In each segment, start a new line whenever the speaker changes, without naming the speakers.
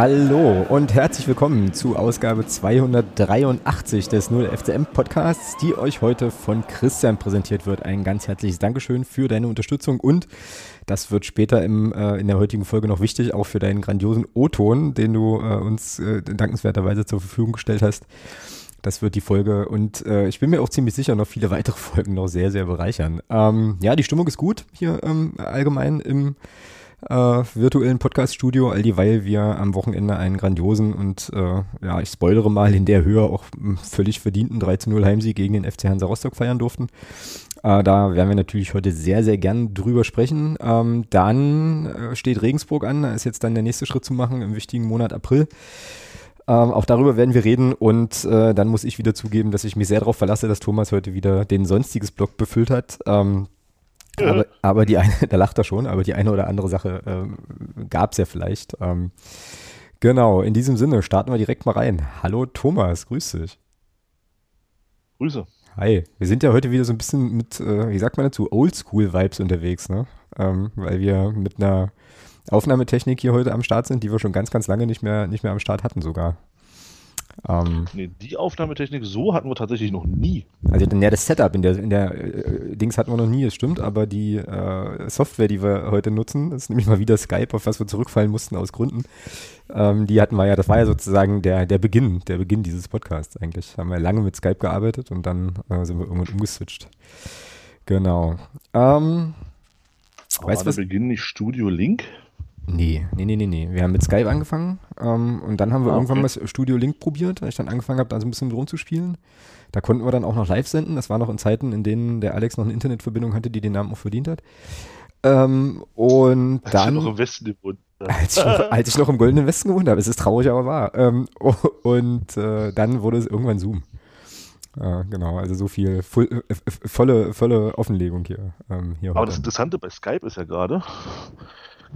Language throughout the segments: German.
Hallo und herzlich willkommen zu Ausgabe 283 des 0FCM Podcasts, die euch heute von Christian präsentiert wird. Ein ganz herzliches Dankeschön für deine Unterstützung und das wird später im, äh, in der heutigen Folge noch wichtig, auch für deinen grandiosen O-Ton, den du äh, uns äh, dankenswerterweise zur Verfügung gestellt hast. Das wird die Folge und äh, ich bin mir auch ziemlich sicher, noch viele weitere Folgen noch sehr, sehr bereichern. Ähm, ja, die Stimmung ist gut hier ähm, allgemein im äh, virtuellen Podcast-Studio, all dieweil wir am Wochenende einen grandiosen und äh, ja, ich spoilere mal in der Höhe auch völlig verdienten 3 0 Heimsieg gegen den FC Hansa Rostock feiern durften. Äh, da werden wir natürlich heute sehr, sehr gern drüber sprechen. Ähm, dann äh, steht Regensburg an, da ist jetzt dann der nächste Schritt zu machen im wichtigen Monat April. Ähm, auch darüber werden wir reden und äh, dann muss ich wieder zugeben, dass ich mich sehr darauf verlasse, dass Thomas heute wieder den sonstiges Blog befüllt hat. Ähm, aber, aber, die eine, da lacht er schon, aber die eine oder andere Sache ähm, gab es ja vielleicht. Ähm, genau, in diesem Sinne starten wir direkt mal rein. Hallo Thomas, grüß dich.
Grüße.
Hi, wir sind ja heute wieder so ein bisschen mit, äh, wie sagt man dazu, Oldschool-Vibes unterwegs, ne? Ähm, weil wir mit einer Aufnahmetechnik hier heute am Start sind, die wir schon ganz, ganz lange nicht mehr, nicht mehr am Start hatten sogar.
Ähm, nee, die Aufnahmetechnik so hatten wir tatsächlich noch nie.
Also ja, das Setup in der, in der äh, Dings hatten wir noch nie, das stimmt, aber die äh, Software, die wir heute nutzen, ist nämlich mal wieder Skype, auf was wir zurückfallen mussten aus Gründen. Ähm, die hatten wir ja, das war ja sozusagen der, der Beginn, der Beginn dieses Podcasts eigentlich. Haben wir lange mit Skype gearbeitet und dann äh, sind wir irgendwann umgeswitcht. Genau. Ähm,
weißt du was? Beginn nicht Studio Link?
Nee, nee, nee, nee, nee. Wir haben mit Skype angefangen ähm, und dann haben wir ah, irgendwann okay. mal Studio Link probiert, als ich dann angefangen habe, da so ein bisschen rumzuspielen. Da konnten wir dann auch noch live senden. Das war noch in Zeiten, in denen der Alex noch eine Internetverbindung hatte, die den Namen auch verdient hat. Ähm, und als dann.
noch im Westen gewohnt
als ich, noch, als ich noch im Goldenen Westen gewohnt habe. Es ist traurig, aber wahr. Ähm, und äh, dann wurde es irgendwann Zoom. Äh, genau, also so viel voll, äh, volle, volle Offenlegung hier.
Ähm, hier aber heute. das Interessante bei Skype ist ja gerade,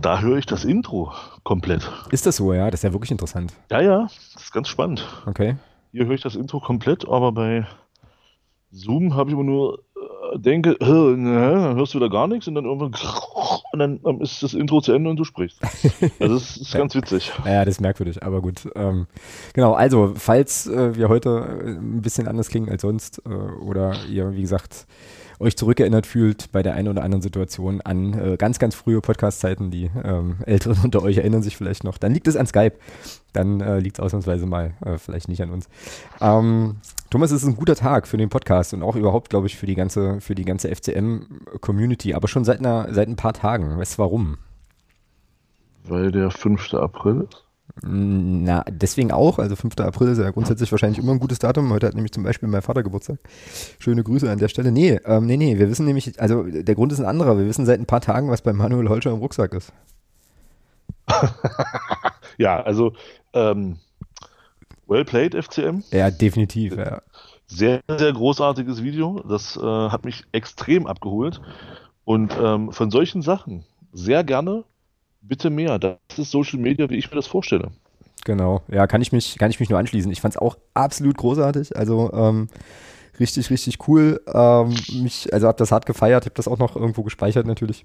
da höre ich das Intro komplett.
Ist das so, ja? Das ist ja wirklich interessant.
Ja, ja, das ist ganz spannend.
Okay.
Hier höre ich das Intro komplett, aber bei Zoom habe ich immer nur äh, denke, dann hörst du wieder gar nichts und dann irgendwann und dann ist das Intro zu Ende und du sprichst. Also das ist ganz witzig.
Ja, das ist merkwürdig, aber gut. Ähm, genau, also falls äh, wir heute äh, ein bisschen anders klingen als sonst äh, oder ihr, wie gesagt, euch zurückerinnert fühlt bei der einen oder anderen Situation an äh, ganz, ganz frühe Podcast-Zeiten. Die ähm, Älteren unter euch erinnern sich vielleicht noch. Dann liegt es an Skype. Dann äh, liegt es ausnahmsweise mal, äh, vielleicht nicht an uns. Ähm, Thomas, es ist ein guter Tag für den Podcast und auch überhaupt, glaube ich, für die ganze, für die ganze FCM-Community, aber schon seit, einer, seit ein paar Tagen. Weißt du warum?
Weil der 5. April ist.
Na, deswegen auch. Also 5. April ist ja grundsätzlich wahrscheinlich immer ein gutes Datum. Heute hat nämlich zum Beispiel mein Vater Geburtstag. Schöne Grüße an der Stelle. Nee, ähm, nee, nee, wir wissen nämlich, also der Grund ist ein anderer. Wir wissen seit ein paar Tagen, was bei Manuel Holscher im Rucksack ist.
ja, also ähm, well played, FCM.
Ja, definitiv, ja.
Sehr, sehr großartiges Video. Das äh, hat mich extrem abgeholt. Und ähm, von solchen Sachen sehr gerne bitte mehr. Das ist Social Media, wie ich mir das vorstelle.
Genau, ja, kann ich mich, kann ich mich nur anschließen. Ich fand es auch absolut großartig. Also ähm, richtig, richtig cool. Ähm, mich, also habe das hart gefeiert, habe das auch noch irgendwo gespeichert natürlich.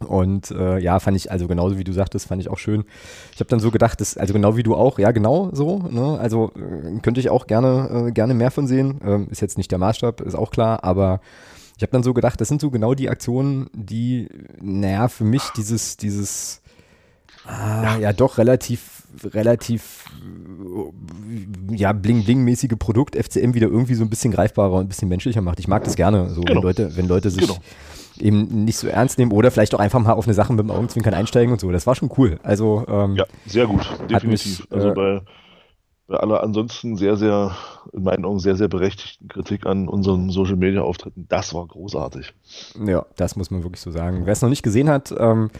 Und äh, ja, fand ich, also genauso wie du sagtest, fand ich auch schön. Ich habe dann so gedacht, dass, also genau wie du auch, ja genau so, ne? also äh, könnte ich auch gerne, äh, gerne mehr von sehen. Ähm, ist jetzt nicht der Maßstab, ist auch klar, aber ich habe dann so gedacht, das sind so genau die Aktionen, die, naja, für mich dieses, dieses, Ah, ja. ja, doch relativ, relativ, ja, bling-bling-mäßige Produkt FCM wieder irgendwie so ein bisschen greifbarer und ein bisschen menschlicher macht. Ich mag das gerne, so genau. wenn Leute, wenn Leute sich genau. eben nicht so ernst nehmen oder vielleicht auch einfach mal auf eine Sache mit dem Augenzwinkern einsteigen und so. Das war schon cool. Also, ähm,
ja, sehr gut, definitiv. Mich, also äh, bei, bei aller ansonsten sehr, sehr, in meinen Augen sehr, sehr berechtigten Kritik an unseren Social Media Auftritten, das war großartig.
Ja, das muss man wirklich so sagen. Wer es noch nicht gesehen hat, ähm,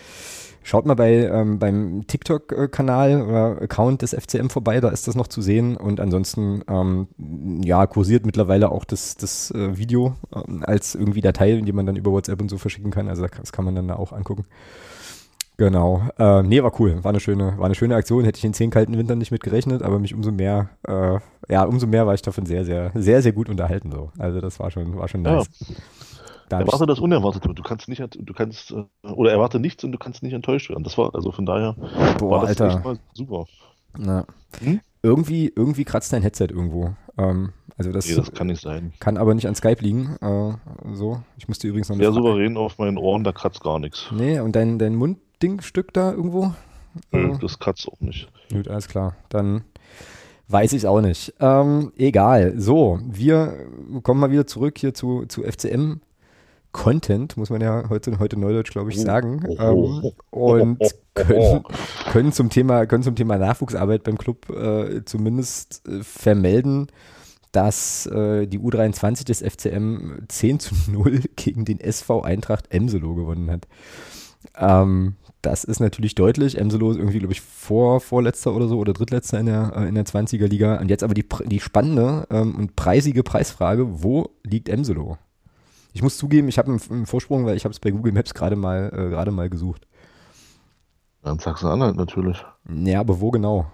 Schaut mal bei, ähm, beim TikTok-Kanal oder Account des FCM vorbei, da ist das noch zu sehen. Und ansonsten, ähm, ja, kursiert mittlerweile auch das, das äh, Video ähm, als irgendwie Datei, die man dann über WhatsApp und so verschicken kann. Also das kann man dann da auch angucken. Genau. Äh, nee, war cool. War eine schöne, war eine schöne Aktion. Hätte ich in zehn kalten Wintern nicht mit gerechnet, aber mich umso mehr, äh, ja, umso mehr war ich davon sehr, sehr, sehr, sehr gut unterhalten. So. Also das war schon, war schon nice. Ja.
Da erwarte das Unerwartete. Du kannst nicht, du kannst, äh, oder erwarte nichts und du kannst nicht enttäuscht werden. Das war, also von daher
Boah, war das Alter.
super.
Na, hm? irgendwie, irgendwie kratzt dein Headset irgendwo. Ähm, also das,
nee, das kann nicht sein.
Kann aber nicht an Skype liegen. Äh, so, ich musste übrigens noch
Sehr souverän auf meinen Ohren, da kratzt gar nichts.
Nee, und dein, dein Munddingstück da irgendwo?
Nö, äh, das kratzt auch nicht.
Gut, alles klar. Dann weiß ich auch nicht. Ähm, egal. So, wir kommen mal wieder zurück hier zu, zu FCM. Content, muss man ja heute, heute Neudeutsch, glaube ich, oh. sagen. Ähm, und können, können, zum Thema, können zum Thema Nachwuchsarbeit beim Club äh, zumindest äh, vermelden, dass äh, die U23 des FCM 10 zu 0 gegen den SV Eintracht Emselo gewonnen hat. Ähm, das ist natürlich deutlich. Emselo ist irgendwie, glaube ich, vor, vorletzter oder so oder drittletzter in der, äh, in der 20er Liga. Und jetzt aber die, die spannende ähm, und preisige Preisfrage: Wo liegt Emselo? Ich muss zugeben, ich habe einen, einen, Vorsprung, weil ich habe es bei Google Maps gerade mal, äh, gerade mal gesucht.
Dann Sachsen-Anhalt natürlich.
Ja, aber wo genau?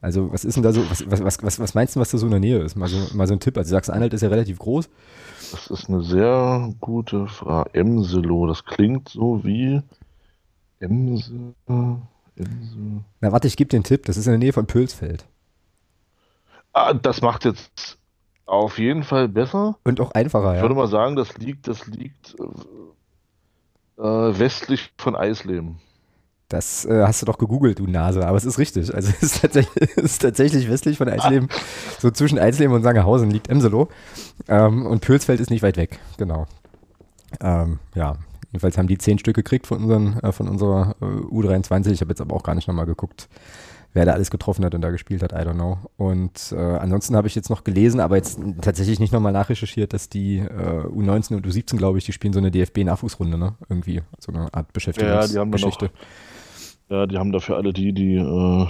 Also, was ist denn da so, was, was, was, was meinst du, was da so in der Nähe ist? Mal so, mal so ein Tipp. Also, Sachsen-Anhalt ist ja relativ groß.
Das ist eine sehr gute Frage. Emselo, das klingt so wie Emse.
Emse. Na, warte, ich gebe dir einen Tipp. Das ist in der Nähe von Pölsfeld.
Ah, das macht jetzt auf jeden Fall besser.
Und auch einfacher,
ja. Ich würde mal sagen, das liegt, das liegt äh, westlich von Eisleben.
Das äh, hast du doch gegoogelt, du Nase, aber es ist richtig. Also es ist tatsächlich, es ist tatsächlich westlich von Eisleben, so zwischen Eisleben und Sangerhausen liegt Emselo. Ähm, und Pülsfeld ist nicht weit weg, genau. Ähm, ja, jedenfalls haben die zehn Stück gekriegt von, unseren, äh, von unserer äh, U23. Ich habe jetzt aber auch gar nicht nochmal geguckt, wer da alles getroffen hat und da gespielt hat, I don't know. Und äh, ansonsten habe ich jetzt noch gelesen, aber jetzt tatsächlich nicht nochmal nachrecherchiert, dass die äh, U19 und U17, glaube ich, die spielen so eine DFB-Nachwuchsrunde, ne? Irgendwie, so eine Art Beschäftigungsgeschichte.
Ja, die haben dann noch ja, die haben dafür alle die, die äh,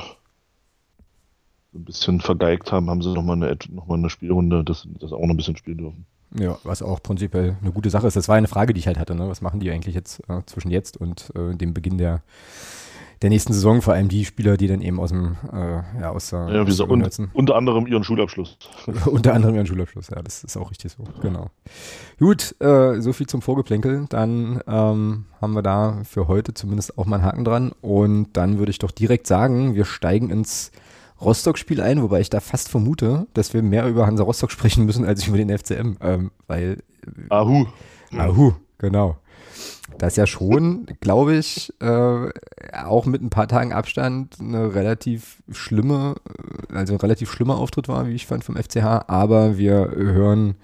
ein bisschen vergeigt haben, haben sie nochmal eine, noch mal eine Spielrunde, dass das auch noch ein bisschen spielen dürfen.
Ja, was auch prinzipiell eine gute Sache ist. Das war eine Frage, die ich halt hatte. Ne? Was machen die eigentlich jetzt äh, zwischen jetzt und äh, dem Beginn der der nächsten Saison, vor allem die Spieler, die dann eben aus dem, äh, ja, aus der,
ja,
aus
der un unter anderem ihren Schulabschluss.
unter anderem ihren Schulabschluss, ja, das ist auch richtig so, genau. Gut, äh, so viel zum Vorgeplänkel. Dann ähm, haben wir da für heute zumindest auch mal einen Haken dran. Und dann würde ich doch direkt sagen, wir steigen ins Rostock-Spiel ein, wobei ich da fast vermute, dass wir mehr über Hansa Rostock sprechen müssen als über den FCM, ähm, weil.
Ahu.
Ahu, genau das ja schon, glaube ich, äh, auch mit ein paar Tagen Abstand eine relativ schlimme, äh, also ein relativ schlimmer Auftritt war, wie ich fand, vom FCH. Aber wir hören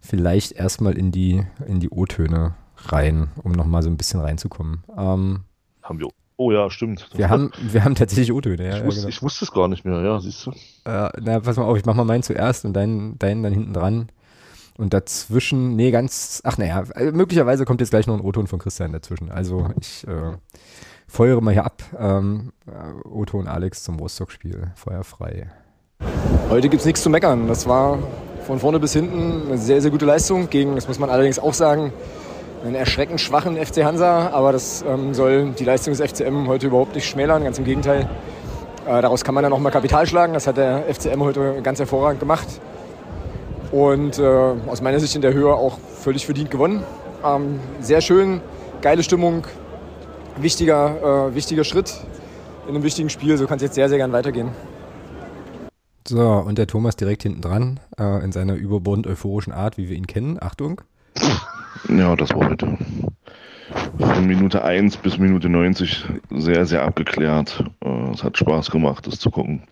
vielleicht erstmal in die, in die O-Töne rein, um nochmal so ein bisschen reinzukommen. Ähm,
haben wir Oh ja, stimmt.
Wir haben, wir haben tatsächlich O-Töne. Ja,
ich, wusste,
genau.
ich wusste es gar nicht mehr, ja, siehst du.
Äh, na, pass mal auf, ich mach mal meinen zuerst und deinen, deinen dann hinten dran. Und dazwischen, nee, ganz, ach naja, äh, möglicherweise kommt jetzt gleich noch ein O-Ton von Christian dazwischen. Also ich äh, feuere mal hier ab. Ähm, äh, Otto und Alex zum Rostock-Spiel. Feuer frei.
Heute gibt es nichts zu meckern. Das war von vorne bis hinten eine sehr, sehr gute Leistung gegen, das muss man allerdings auch sagen, einen erschreckend schwachen FC Hansa. Aber das ähm, soll die Leistung des FCM heute überhaupt nicht schmälern. Ganz im Gegenteil. Äh, daraus kann man dann auch mal Kapital schlagen. Das hat der FCM heute ganz hervorragend gemacht und äh, aus meiner Sicht in der Höhe auch völlig verdient gewonnen. Ähm, sehr schön, geile Stimmung, wichtiger, äh, wichtiger Schritt in einem wichtigen Spiel. So kann es jetzt sehr, sehr gern weitergehen.
So, und der Thomas direkt hinten dran, äh, in seiner überbordend euphorischen Art, wie wir ihn kennen. Achtung.
Ja, das war heute von Minute 1 bis Minute 90 sehr, sehr abgeklärt. Äh, es hat Spaß gemacht, das zu gucken.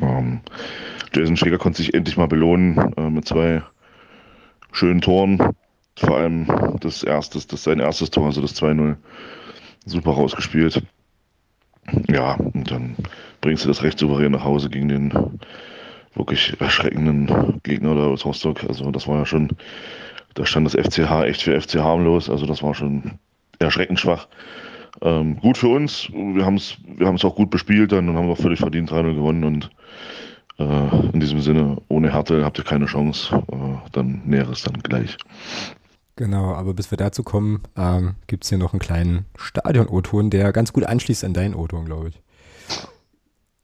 Ähm, Jason Schläger konnte sich endlich mal belohnen äh, mit zwei schönen Toren. Vor allem das erste, das sein erstes Tor, also das 2-0. Super rausgespielt. Ja, und dann bringst du das recht souverän nach Hause gegen den wirklich erschreckenden Gegner da aus Rostock. Also das war ja schon, da stand das FCH echt für FC harmlos. Also das war schon erschreckend schwach. Ähm, gut für uns. Wir haben es wir auch gut bespielt dann und haben auch völlig verdient 3-0 gewonnen und in diesem Sinne, ohne Härte habt ihr keine Chance. Äh, dann Näheres dann gleich.
Genau, aber bis wir dazu kommen, ähm, gibt es hier noch einen kleinen Stadion-O-Ton, der ganz gut anschließt an deinen O-Ton, glaube ich.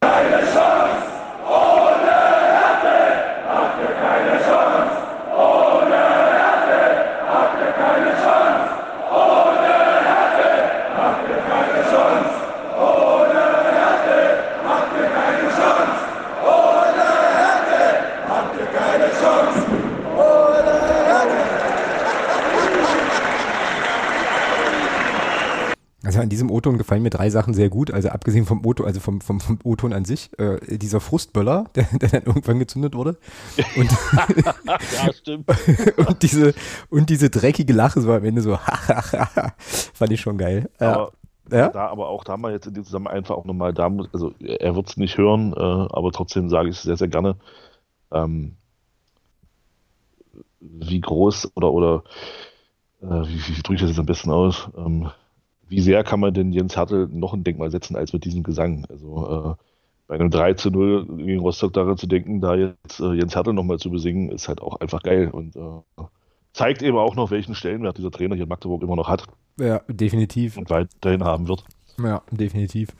Keine Chance! Ohne Härte habt ihr keine Chance! Ohne Härte habt ihr keine Chance! Ohne Härte habt ihr keine Chance! diesem O-Ton gefallen mir drei Sachen sehr gut. Also abgesehen vom O-Ton, also vom, vom, vom O-Ton an sich, äh, dieser Frustböller, der, der dann irgendwann gezündet wurde. Und,
ja, stimmt.
und diese, und diese dreckige Lache so am Ende so, fand ich schon geil.
Aber,
Ja?
Da, aber auch da mal jetzt in dem Zusammenhang einfach auch nochmal, da muss, also er wird es nicht hören, äh, aber trotzdem sage ich es sehr, sehr gerne. Ähm, wie groß oder, oder äh, wie, wie drücke ich das jetzt am besten aus? Ähm, wie sehr kann man denn Jens Hertel noch ein Denkmal setzen als mit diesem Gesang? Also äh, bei einem 3 zu 0 gegen Rostock daran zu denken, da jetzt äh, Jens Hertel nochmal zu besingen, ist halt auch einfach geil und äh, zeigt eben auch noch, welchen Stellenwert dieser Trainer hier in Magdeburg immer noch hat
ja, definitiv.
und weiterhin haben wird.
Ja, definitiv.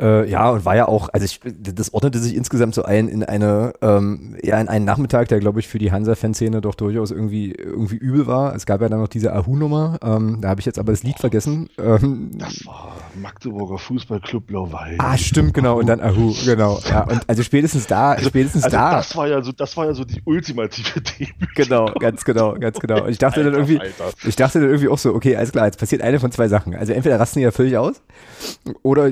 Äh, ja, und war ja auch, also ich, das ordnete sich insgesamt so ein in eine, ähm, ja, in einen Nachmittag, der, glaube ich, für die Hansa-Fanszene doch durchaus irgendwie, irgendwie übel war. Es gab ja dann noch diese Ahu-Nummer, ähm, da habe ich jetzt aber das Lied vergessen. Ähm,
Das war Magdeburger Fußballclub Blau-Weiß.
ah, stimmt, genau, und dann Ahu, genau. Ja, und also spätestens da, spätestens
Also
da.
das war ja so, das war ja so die ultimative Demütigung.
Genau, ganz genau, ganz genau. Und ich dachte dann
Alter,
irgendwie,
Alter.
ich dachte dann irgendwie auch so, okay, alles klar, jetzt passiert eine von zwei Sachen. Also entweder rasten die ja völlig aus oder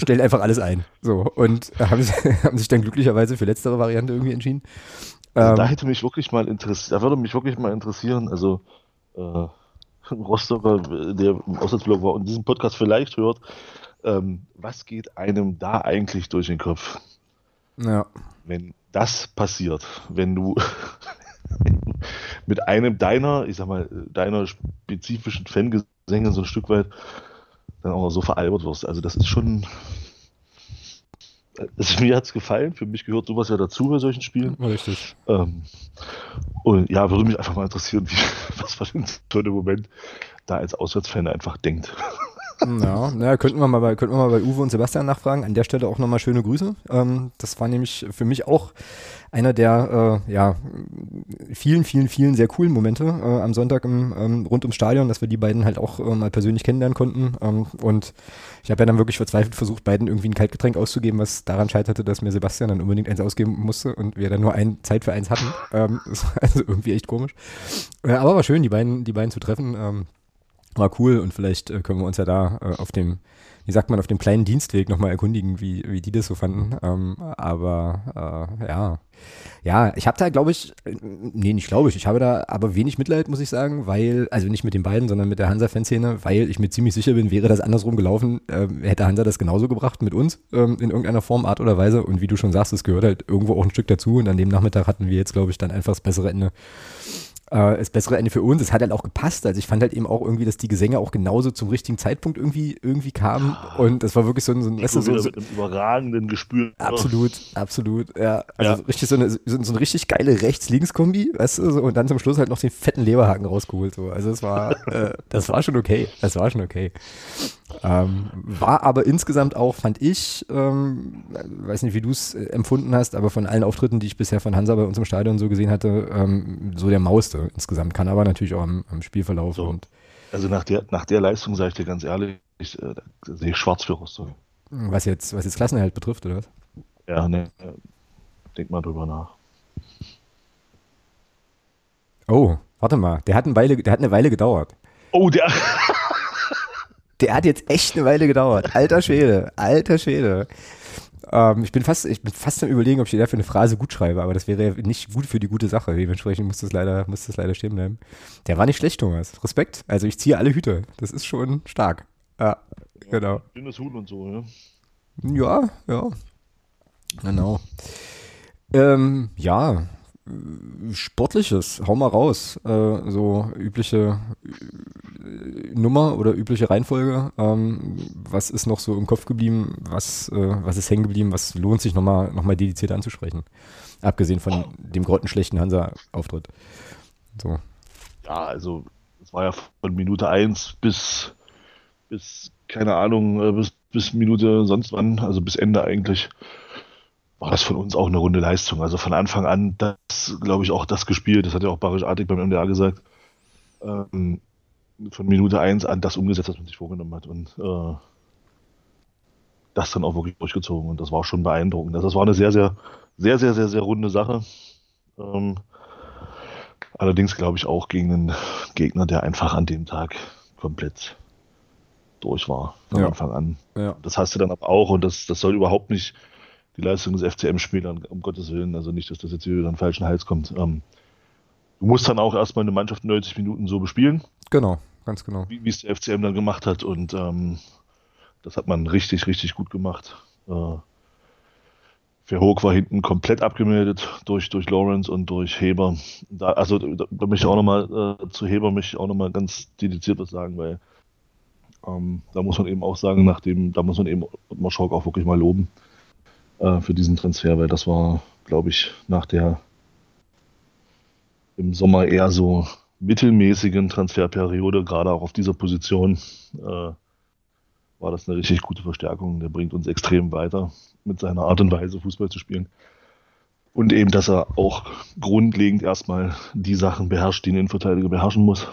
stellen einfach alles ein. So, und haben, sich- haben sich dann glücklicherweise für letztere Variante irgendwie entschieden.
Also
Ähm,
da hätte mich wirklich mal interessiert, da würde mich wirklich mal interessieren, also äh, Rostocker, der im Auslandsblock war und diesen Podcast vielleicht hört, ähm, was geht einem da eigentlich durch den Kopf,
ja,
wenn das passiert, wenn du mit einem deiner, ich sag mal, deiner spezifischen Fangesänge so ein Stück weit dann auch so veralbert wirst. Also das ist schon. Also mir hat es gefallen, für mich gehört sowas ja dazu bei solchen Spielen.
richtig.
Ähm, und ja, würde mich einfach mal interessieren, wie, was man in so einem Moment da als Auswärtsfan einfach denkt.
Ja, na, könnten wir mal bei, könnten wir mal bei Uwe und Sebastian nachfragen. An der Stelle auch nochmal schöne Grüße. Ähm, das war nämlich für mich auch einer der äh, ja, vielen, vielen, vielen sehr coolen Momente äh, am Sonntag im, ähm, rund ums Stadion, dass wir die beiden halt auch äh, mal persönlich kennenlernen konnten. Ähm, und ich habe ja dann wirklich verzweifelt versucht, beiden irgendwie ein Kaltgetränk auszugeben, was daran scheiterte, dass mir Sebastian dann unbedingt eins ausgeben musste und wir dann nur ein Zeit für eins hatten. Ähm, also irgendwie echt komisch. Äh, aber war schön, die beiden, die beiden zu treffen. War cool und vielleicht äh, können wir uns ja da äh, auf dem, wie sagt man, auf dem kleinen Dienstweg nochmal erkundigen, wie, wie die das so fanden. Ähm, aber äh, ja, ja, ich habe da, glaube ich, äh, nee, nicht glaube ich, ich habe da aber wenig Mitleid, muss ich sagen, weil, also nicht mit den beiden, sondern mit der Hansa-Fanszene, weil ich mir ziemlich sicher bin, wäre das andersrum gelaufen, ähm, hätte Hansa das genauso gebracht mit uns ähm, in irgendeiner Form, Art oder Weise. Und wie du schon sagst, es gehört halt irgendwo auch ein Stück dazu. Und an dem Nachmittag hatten wir jetzt, glaube ich, dann einfach das bessere Ende äh, das bessere Ende für uns. Es hat halt auch gepasst. Also ich fand halt eben auch irgendwie, dass die Gesänge auch genauso zum richtigen Zeitpunkt irgendwie, irgendwie kamen. Und das war wirklich so ein, so ein, weißt du, so, so
mit einem überragenden Gespür.
absolut, absolut, ja. Also
Ja.
richtig so eine, so, so eine richtig geile Rechts-Links-Kombi, weißt du, so, und dann zum Schluss halt noch den fetten Leberhaken rausgeholt. So. Also es war, äh, das war schon okay. Das war schon okay. Ähm, war aber insgesamt auch, fand ich, ähm, weiß nicht, wie du es äh, empfunden hast, aber von allen Auftritten, die ich bisher von Hansa bei uns im Stadion so gesehen hatte, ähm, so der Mauste insgesamt. Kann aber natürlich auch am, am Spielverlauf
So.
und
Also nach der, nach der Leistung, sage ich dir ganz ehrlich, ich, äh, sehe ich schwarz für Rostock.
was jetzt, was jetzt Klassenerhalt betrifft, oder was?
Ja, ne, denk mal drüber nach.
Oh, warte mal, der hat, eine Weile, der hat eine Weile gedauert.
Oh, der.
Der hat jetzt echt eine Weile gedauert. Alter Schwede, alter Schwede. Ähm, ich, bin fast, ich bin fast am überlegen, ob ich dir dafür eine Phrase gut schreibe, aber das wäre ja nicht gut für die gute Sache. Dementsprechend muss das leider, muss das leider stehen bleiben. Der war nicht schlecht, Thomas. Respekt. Also ich ziehe alle Hüte. Das ist schon stark. Ja, genau.
Dünnes Huhn und so, ja.
Ja, ja. Genau. Ähm, ja, Sportliches, hau mal raus. Äh, so übliche äh, Nummer oder übliche Reihenfolge. Ähm, was ist noch so im Kopf geblieben? Was, äh, was ist hängen geblieben? Was lohnt sich nochmal noch mal dediziert anzusprechen? Abgesehen von dem grottenschlechten Hansa-Auftritt. So.
Ja, also es war ja von Minute 1 bis, bis keine Ahnung, äh, bis, bis Minute sonst wann, also bis Ende eigentlich, war das von uns auch eine runde Leistung. Also von Anfang an, das glaube ich auch das gespielt, das hat ja auch Barisch Artig beim MDA gesagt, ähm, von Minute 1 an das umgesetzt, was man sich vorgenommen hat und äh, das dann auch wirklich durchgezogen und das war schon beeindruckend. Also das war eine sehr, sehr, sehr, sehr, sehr, sehr runde Sache. Ähm, Allerdings glaube ich auch gegen einen Gegner, der einfach an dem Tag komplett durch war von
Ja.
Anfang an.
Ja.
Das hast du dann aber auch und das, das soll überhaupt nicht die Leistung des FCM spielen, um Gottes Willen. Also nicht, dass das jetzt wieder an den falschen Hals kommt. Ähm, du musst dann auch erstmal eine Mannschaft 90 Minuten so bespielen,
Genau, ganz genau.
wie wie es der FCM dann gemacht hat. Und ähm, das hat man richtig, richtig gut gemacht. Äh, Verhoog war hinten komplett abgemeldet durch, durch Lawrence und durch Heber. Da, also da, da möchte ich auch nochmal äh, zu Heber möchte ich auch nochmal ganz dediziert was sagen, weil ähm, da muss man eben auch sagen, nachdem, da muss man eben Ottmar Schork auch wirklich mal loben äh, für diesen Transfer, weil das war, glaube ich, nach der im Sommer eher so mittelmäßigen Transferperiode, gerade auch auf dieser Position, äh, war das eine richtig gute Verstärkung. Der bringt uns extrem weiter mit seiner Art und Weise, Fußball zu spielen. Und eben, dass er auch grundlegend erstmal die Sachen beherrscht, die ein Innenverteidiger beherrschen muss.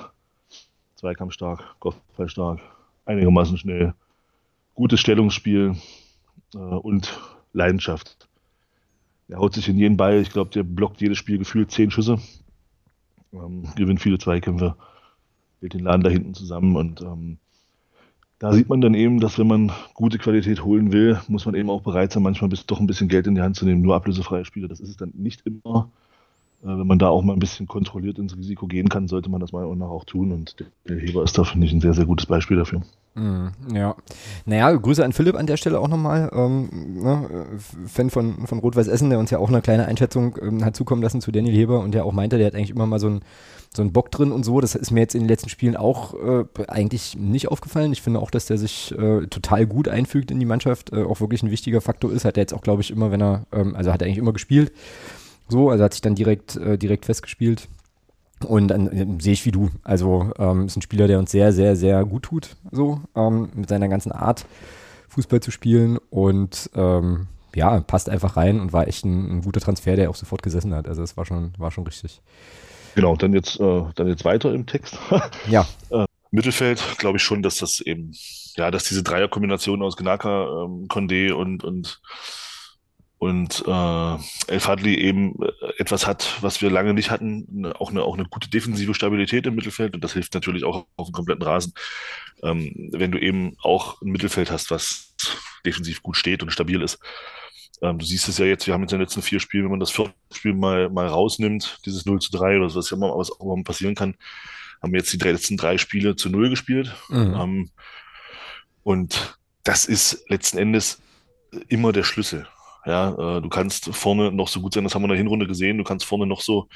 Zweikampfstark, Kopfballstark, einigermaßen schnell, gutes Stellungsspiel äh, und Leidenschaft. Er haut sich in jeden Ball, ich glaube, der blockt jedes Spiel gefühlt zehn Schüsse, ähm, gewinnt viele Zweikämpfe, hält den Laden da hinten zusammen und ähm, da sieht man dann eben, dass wenn man gute Qualität holen will, muss man eben auch bereit sein, manchmal bis, doch ein bisschen Geld in die Hand zu nehmen, nur ablösefreie Spieler. Das ist es dann nicht immer. Äh, wenn man da auch mal ein bisschen kontrolliert ins Risiko gehen kann, sollte man das mal und nach auch tun. Und der Heber ist da, finde ich, ein sehr, sehr gutes Beispiel dafür.
Mm, Ja. Naja, Grüße an Philipp an der Stelle auch nochmal. Ähm, ne, äh, Fan von, von Rot-Weiß Essen, der uns ja auch eine kleine Einschätzung ähm, hat zukommen lassen zu Daniel Heber und der auch meinte, der hat eigentlich immer mal so einen so Bock drin und so. Das ist mir jetzt in den letzten Spielen auch äh, eigentlich nicht aufgefallen. Ich finde auch, dass der sich äh, total gut einfügt in die Mannschaft, äh, auch wirklich ein wichtiger Faktor ist. Hat er jetzt auch, glaube ich, immer, wenn er, ähm, also hat er eigentlich immer gespielt. So, also hat sich dann direkt, äh, direkt festgespielt. Und dann äh, sehe ich wie du. Also ähm, ist ein Spieler, der uns sehr, sehr, sehr gut tut, so ähm, mit seiner ganzen Art, Fußball zu spielen. Und ähm, ja, passt einfach rein und war echt ein, ein guter Transfer, der auch sofort gesessen hat. Also es war schon, war schon richtig.
Genau, dann jetzt, äh, dann jetzt weiter im Text.
Ja,
Mittelfeld glaube ich schon, dass das eben, ja, dass diese Dreierkombination aus Gnaka, ähm, Condé und, und, und äh, El Fadli eben äh, etwas hat, was wir lange nicht hatten, eine, auch, eine, auch eine gute defensive Stabilität im Mittelfeld und das hilft natürlich auch auf dem kompletten Rasen, ähm, wenn du eben auch ein Mittelfeld hast, was defensiv gut steht und stabil ist. Ähm, du siehst es ja jetzt, wir haben jetzt in den letzten vier Spielen, wenn man das vierte Spiel mal, mal rausnimmt, dieses 0 zu 3 oder so, was ja mal, was auch mal passieren kann, haben wir jetzt die drei, letzten drei Spiele zu null gespielt.
Mhm.
Ähm, und das ist letzten Endes immer der Schlüssel. Ja, äh, du kannst vorne noch so gut sein, das haben wir in der Hinrunde gesehen, du kannst vorne noch so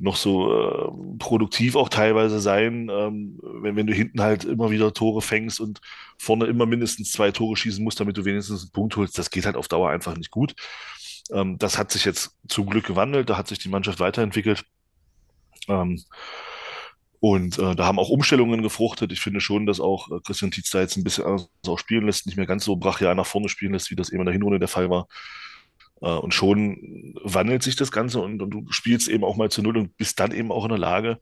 noch so äh, produktiv auch teilweise sein, ähm, wenn, wenn du hinten halt immer wieder Tore fängst und vorne immer mindestens zwei Tore schießen musst, damit du wenigstens einen Punkt holst, das geht halt auf Dauer einfach nicht gut. Ähm, das hat sich jetzt zum Glück gewandelt, da hat sich die Mannschaft weiterentwickelt. Ähm, und äh, da haben auch Umstellungen gefruchtet. Ich finde schon, dass auch äh, Christian Tietz da jetzt ein bisschen anders auch spielen lässt, nicht mehr ganz so brachial nach vorne spielen lässt, wie das eben in der Hinrunde der Fall war. Äh, und schon wandelt sich das Ganze und, und, du spielst eben auch mal zu Null und bist dann eben auch in der Lage,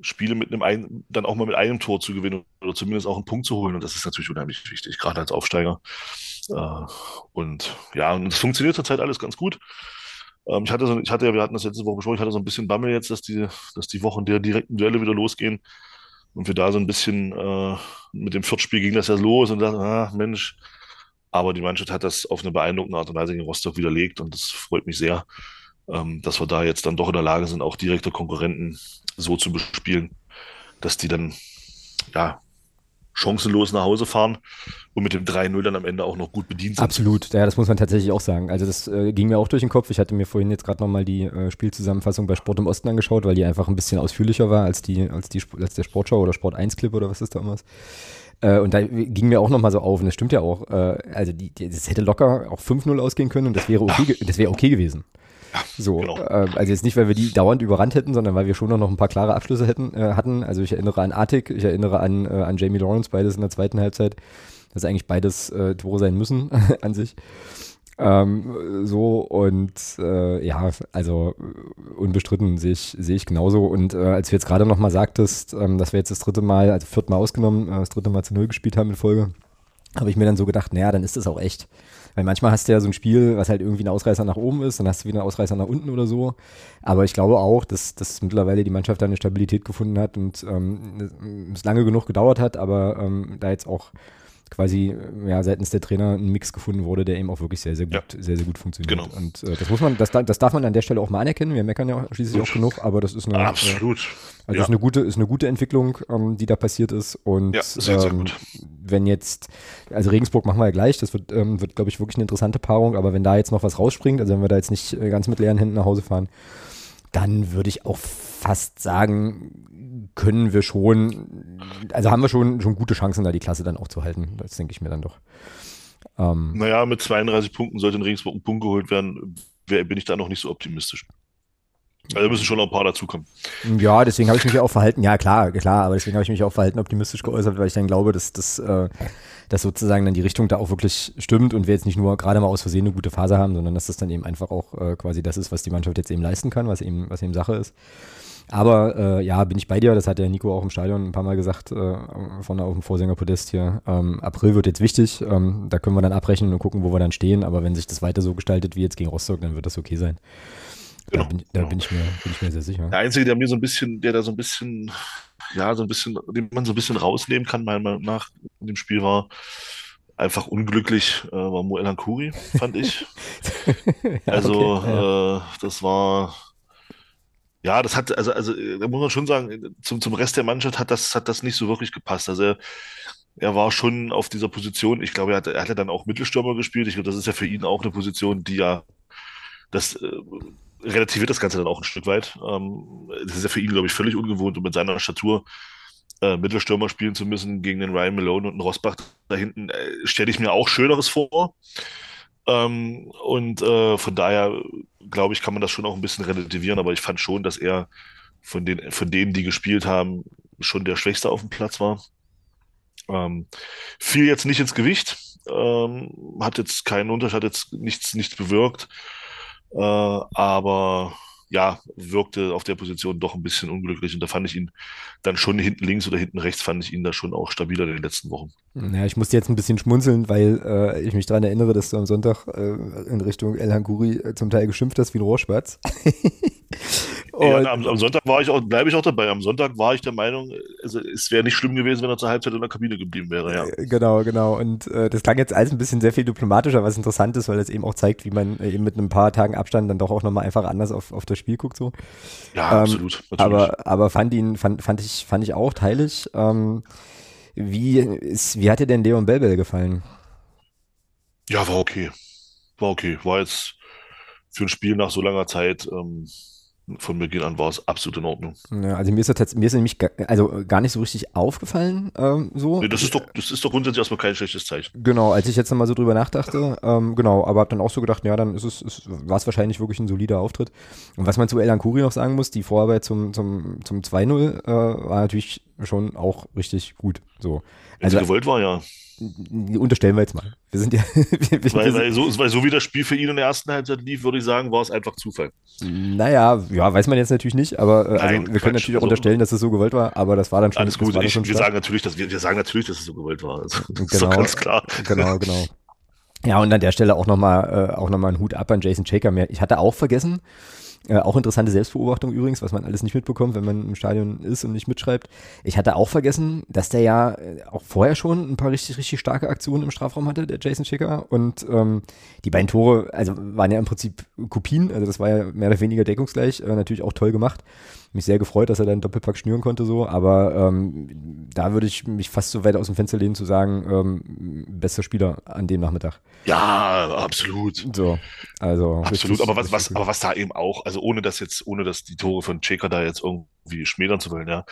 Spiele mit einem ein, dann auch mal mit einem Tor zu gewinnen oder zumindest auch einen Punkt zu holen. Und das ist natürlich unheimlich wichtig, gerade als Aufsteiger. Äh, und ja, und es funktioniert zurzeit alles ganz gut. Ähm, ich hatte so, ich hatte ja, wir hatten das letzte Woche besprochen, ich hatte so ein bisschen Bammel jetzt, dass die, dass die Wochen der direkten Duelle wieder losgehen. Und wir da so ein bisschen äh, mit dem Viertspiel ging das ja los und dachte, ah, Mensch, aber die Mannschaft hat das auf eine beeindruckende Art und Weise gegen Rostock widerlegt und das freut mich sehr, ähm, dass wir da jetzt dann doch in der Lage sind, auch direkte Konkurrenten so zu bespielen, dass die dann ja chancenlos nach Hause fahren und mit dem 3-0 dann am Ende auch noch gut bedient sind.
absolut. Ja, das muss man tatsächlich auch sagen. Also das äh, ging mir auch durch den Kopf. Ich hatte mir vorhin jetzt gerade nochmal die äh, Spielzusammenfassung bei Sport im Osten angeschaut, weil die einfach ein bisschen ausführlicher war als die, als die als der Sportschau oder Sport 1 Clip oder was ist da immer. Äh, und da ging mir auch nochmal so auf, und das stimmt ja auch, äh, also die, die, das hätte locker auch 5-0 ausgehen können und das wäre okay, das wäre okay gewesen. So,
genau.
äh, also jetzt nicht, weil wir die dauernd überrannt hätten, sondern weil wir schon noch ein paar klare Abschlüsse hätten, äh, hatten. Also ich erinnere an Artik, ich erinnere an, äh, an Jamie Lawrence, beides in der zweiten Halbzeit. Das eigentlich beides äh, Tore sein müssen an sich. Ähm, so und äh, ja, also unbestritten sehe ich, sehe ich genauso. Und äh, als du jetzt gerade nochmal sagtest, ähm, dass wir jetzt das dritte Mal, also viertmal ausgenommen, äh, das dritte Mal zu null gespielt haben in Folge, habe ich mir dann so gedacht, naja, dann ist das auch echt. Weil manchmal hast du ja so ein Spiel, was halt irgendwie ein Ausreißer nach oben ist, dann hast du wieder einen Ausreißer nach unten oder so. Aber ich glaube auch, dass, dass mittlerweile die Mannschaft da eine Stabilität gefunden hat und ähm, es lange genug gedauert hat, aber ähm, da jetzt auch quasi ja, seitens der Trainer ein Mix gefunden wurde, der eben auch wirklich sehr, sehr gut, ja. sehr, sehr gut funktioniert. Genau. Und äh, das muss man, das, das darf man an der Stelle auch mal anerkennen. Wir meckern ja schließlich auch genug, aber das ist eine,
Absolut. Äh,
also ja. ist eine gute, ist eine gute Entwicklung, ähm, die da passiert ist. Und ja, sehr, sehr ähm, gut. wenn jetzt, also Regensburg machen wir ja gleich, das wird, ähm, wird, glaube ich, wirklich eine interessante Paarung, aber wenn da jetzt noch was rausspringt, also wenn wir da jetzt nicht äh, ganz mit leeren Händen nach Hause fahren, dann würde ich auch fast sagen, können wir schon, also haben wir schon, schon gute Chancen, da die Klasse dann auch zu halten. Das denke ich mir dann doch.
Ähm, naja, mit 32 Punkten sollte in Regensburg ein Punkt geholt werden, bin ich da noch nicht so optimistisch. Also müssen schon noch ein paar dazukommen.
Ja, deswegen habe ich mich auch verhalten, ja klar, klar, aber deswegen habe ich mich auch verhalten optimistisch geäußert, weil ich dann glaube, dass, dass, äh, dass sozusagen dann die Richtung da auch wirklich stimmt und wir jetzt nicht nur gerade mal aus Versehen eine gute Phase haben, sondern dass das dann eben einfach auch äh, quasi das ist, was die Mannschaft jetzt eben leisten kann, was eben, was eben Sache ist. Aber äh, ja, bin ich bei dir, das hat der Nico auch im Stadion ein paar Mal gesagt, äh, vorne auf dem Vorsängerpodest hier. Ähm, April wird jetzt wichtig, ähm, da können wir dann abrechnen und gucken, wo wir dann stehen, aber wenn sich das weiter so gestaltet wie jetzt gegen Rostock, dann wird das okay sein. Genau, da, bin, da genau. bin, ich mir, bin ich mir sehr sicher.
Der Einzige, der mir so ein bisschen, der da so ein bisschen, ja, so ein bisschen, den man so ein bisschen rausnehmen kann, meiner Meinung nach, in dem Spiel war, einfach unglücklich, äh, war Moel Hankuri, fand ich. ja, also, okay, ja. äh, das war, ja, das hat, also, also, da muss man schon sagen, zum, zum Rest der Mannschaft hat das, hat das nicht so wirklich gepasst. Also, er, er war schon auf dieser Position, ich glaube, er hatte, er hatte dann auch Mittelstürmer gespielt. Ich glaube, das ist ja für ihn auch eine Position, die ja das äh, relativiert das Ganze dann auch ein Stück weit. Ähm, das ist ja für ihn, glaube ich, völlig ungewohnt und mit seiner Statur äh, Mittelstürmer spielen zu müssen gegen den Ryan Malone und den Rosbach da hinten, äh, stelle ich mir auch Schöneres vor. Ähm, und äh, von daher, glaube ich, kann man das schon auch ein bisschen relativieren, aber ich fand schon, dass er von, den, von denen, die gespielt haben, schon der Schwächste auf dem Platz war. Ähm, fiel jetzt nicht ins Gewicht, ähm, hat jetzt keinen Unterschied, hat jetzt nichts, nichts bewirkt. Äh, aber ja, wirkte auf der Position doch ein bisschen unglücklich. Und da fand ich ihn dann schon hinten links oder hinten rechts, fand ich ihn da schon auch stabiler in den letzten Wochen.
Ja, ich musste jetzt ein bisschen schmunzeln, weil äh, ich mich daran erinnere, dass du am Sonntag äh, in Richtung El Hanguri äh, zum Teil geschimpft hast wie ein Rohrspatz.
ja, am, am, Sonntag war ich auch, bleibe ich auch dabei. Am Sonntag war ich der Meinung, also es wäre nicht schlimm gewesen, wenn er zur Halbzeit in der Kabine geblieben wäre, ja.
Äh, genau, genau. Und äh, das klang jetzt alles ein bisschen sehr viel diplomatischer, was interessant ist, weil es eben auch zeigt, wie man äh, eben mit ein paar Tagen Abstand dann doch auch nochmal einfach anders auf, auf das Spiel guckt. so.
Ja, ähm, absolut.
Natürlich. Aber, aber fand ihn, fand, fand ich, fand ich auch teilig. Ähm, wie, ist, wie hat dir denn Leon Belbel gefallen?
Ja, war okay. War okay. War jetzt für ein Spiel nach so langer Zeit ähm, von Beginn an war es absolut in Ordnung.
Ja, also mir ist, das, mir ist nämlich gar, also gar nicht so richtig aufgefallen. Ähm, so.
Nee, das ist doch, das ist doch grundsätzlich erstmal kein schlechtes Zeichen.
Genau, als ich jetzt nochmal so drüber nachdachte, ähm, genau, aber habe dann auch so gedacht, ja, dann ist es, ist, war es wahrscheinlich wirklich ein solider Auftritt. Und was man zu Elan Kuri noch sagen muss, die Vorarbeit zum, zum, zum 2-0 äh, war natürlich schon auch richtig gut. So.
Wenn also, sie gewollt war, ja
unterstellen wir jetzt mal. Wir sind ja. wir,
wir weil, weil, so, weil so wie das Spiel für ihn in der ersten Halbzeit lief, würde ich sagen, war es einfach Zufall.
Naja, ja, weiß man jetzt natürlich nicht, aber äh, also, Nein, wir können natürlich auch also, unterstellen, dass es so gewollt war, aber das war dann schon.
Alles gut, ich, wir, sagen natürlich, dass wir, wir sagen natürlich, dass es so gewollt war. Also, genau, ist doch ganz klar.
Genau, genau. Ja, und an der Stelle auch nochmal äh, auch noch einen Hut ab an Jason Shaker. Ich hatte auch vergessen, äh, auch interessante Selbstbeobachtung übrigens, was man alles nicht mitbekommt, wenn man im Stadion ist und nicht mitschreibt. Ich hatte auch vergessen, dass der ja äh, auch vorher schon ein paar richtig, richtig starke Aktionen im Strafraum hatte, der Jason Schicker. Und ähm, die beiden Tore, also waren ja im Prinzip Kopien, also das war ja mehr oder weniger deckungsgleich, äh, natürlich auch toll gemacht mich sehr gefreut, dass er dann Doppelpack schnüren konnte so, aber ähm, da würde ich mich fast so weit aus dem Fenster lehnen zu sagen, ähm, bester Spieler an dem Nachmittag.
Ja, absolut.
So, also
absolut. Richtig, aber was, was, aber was da eben auch, also ohne dass jetzt, ohne dass die Tore von Checker da jetzt irgendwie schmälern zu wollen, ja,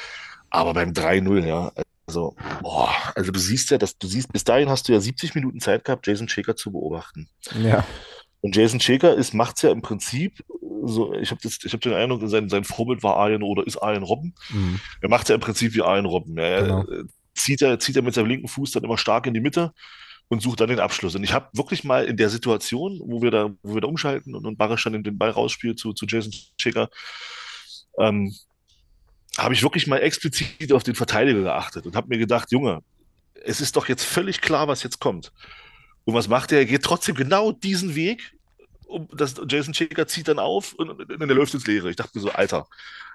aber beim 3-0, ja, also, boah, also du siehst ja, dass du siehst, bis dahin hast du ja 70 Minuten Zeit gehabt, Jason Checker zu beobachten.
Ja.
Und Jason Checker ist, macht's ja im Prinzip so, ich habe hab den Eindruck, sein, sein Vorbild war Arjen oder ist Arjen Robben. Mhm. Er macht ja im Prinzip wie Arjen Robben. Er genau. zieht, er, zieht er mit seinem linken Fuß dann immer stark in die Mitte und sucht dann den Abschluss. Und ich habe wirklich mal in der Situation, wo wir da, wo wir da umschalten und, und Barisch dann den Ball rausspielt zu, zu Jason Checker, ähm, habe ich wirklich mal explizit auf den Verteidiger geachtet und habe mir gedacht, Junge, es ist doch jetzt völlig klar, was jetzt kommt. Und was macht er? Er geht trotzdem genau diesen Weg. Um, das, Jason Checker zieht dann auf und, und, und er läuft ins Leere. Ich dachte mir so, Alter,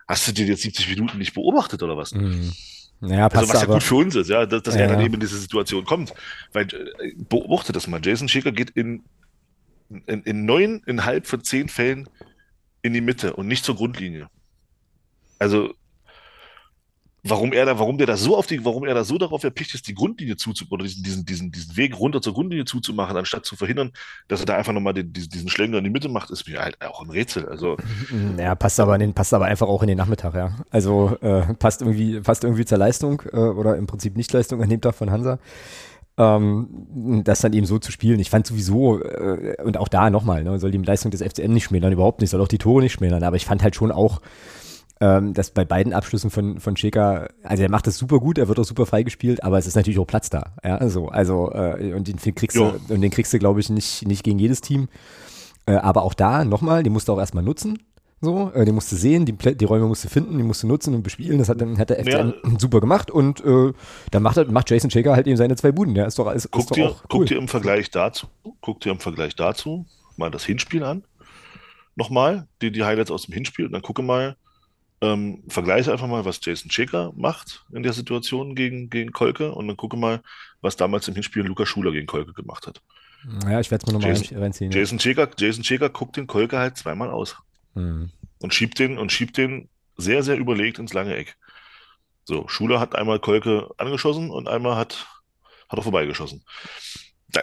hast du dir jetzt 70 Minuten nicht beobachtet oder was?
Mhm. Naja,
also was ja
aber.
gut für uns ist, ja, dass, dass
Ja,
er dann eben in diese Situation kommt. Weil äh, beobachte das mal. Jason Schicker geht in, in, in neun, in halb von zehn Fällen in die Mitte und nicht zur Grundlinie. Also warum er da, warum der da so auf die, warum er da so darauf erpicht ist, die Grundlinie zuzu oder diesen, diesen, diesen, diesen Weg runter zur Grundlinie zuzumachen, anstatt zu verhindern, dass er da einfach nochmal den, diesen, diesen Schläger in die Mitte macht, ist mir halt auch ein Rätsel. Also
Ja, passt aber, in den, passt aber einfach auch in den Nachmittag, ja. Also äh, passt irgendwie, passt irgendwie zur Leistung äh, oder im Prinzip Nichtleistung an dem Tag von Hansa. Ähm, das dann eben so zu spielen. Ich fand sowieso, äh, und auch da nochmal, ne, soll die Leistung des FCM nicht schmälern, überhaupt nicht, soll auch die Tore nicht schmälern, aber ich fand halt schon auch, ähm, dass bei beiden Abschlüssen von, von Schäker, also er macht das super gut, er wird auch super freigespielt, aber es ist natürlich auch Platz da. Ja, so, also, äh, und den kriegst
Ja.
du, und den kriegst du, glaube ich, nicht, nicht gegen jedes Team. Äh, aber auch da, nochmal, den musst du auch erstmal nutzen. So, äh, den musst du sehen, die, die Räume musst du finden, die musst du nutzen und bespielen. Das hat, dann hat der FCM super gemacht und äh, dann macht, er, macht Jason Shaker halt eben seine zwei Buden. Der ist doch, ist,
guck
ist doch
dir,
auch
guck
cool.
dir im Vergleich dazu, guck dir im Vergleich dazu mal das Hinspiel an. Nochmal, die, die Highlights aus dem Hinspiel und dann gucke mal, ähm, vergleiche einfach mal, was Jason Checker macht in der Situation gegen, gegen Kolke und dann gucke mal, was damals im Hinspiel Lukas Schuler gegen Kolke gemacht hat.
Ja, ich werde es mir nochmal reinziehen. ja.
Jason Checker, Jason Checker guckt den Kolke halt zweimal aus
Hm.
und schiebt den und schiebt den sehr, sehr überlegt ins lange Eck. So, Schuler hat einmal Kolke angeschossen und einmal hat, hat er vorbeigeschossen. Da,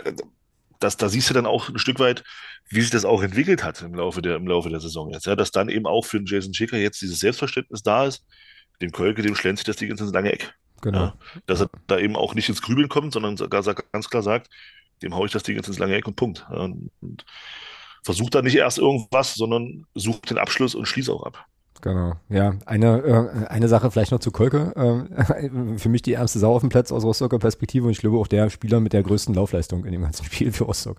das, da siehst du dann auch ein Stück weit, wie sich das auch entwickelt hat im Laufe der, im Laufe der Saison jetzt. Ja, dass dann eben auch für den Jason Schicker jetzt dieses Selbstverständnis da ist, dem Kolke, dem schlenzt sich das Ding ins lange Eck.
Genau.
Ja, dass er da eben auch nicht ins Grübeln kommt, sondern sogar ganz klar sagt, dem haue ich das Ding jetzt ins lange Eck und Punkt. Und, und versucht da nicht erst irgendwas, sondern sucht den Abschluss und schließt auch ab.
Genau, ja. Eine, äh, eine Sache vielleicht noch zu Kolke. Ähm, für mich die ärmste Sau auf dem Platz aus Rostocker Perspektive und ich glaube auch der Spieler mit der größten Laufleistung in dem ganzen Spiel für Rostock.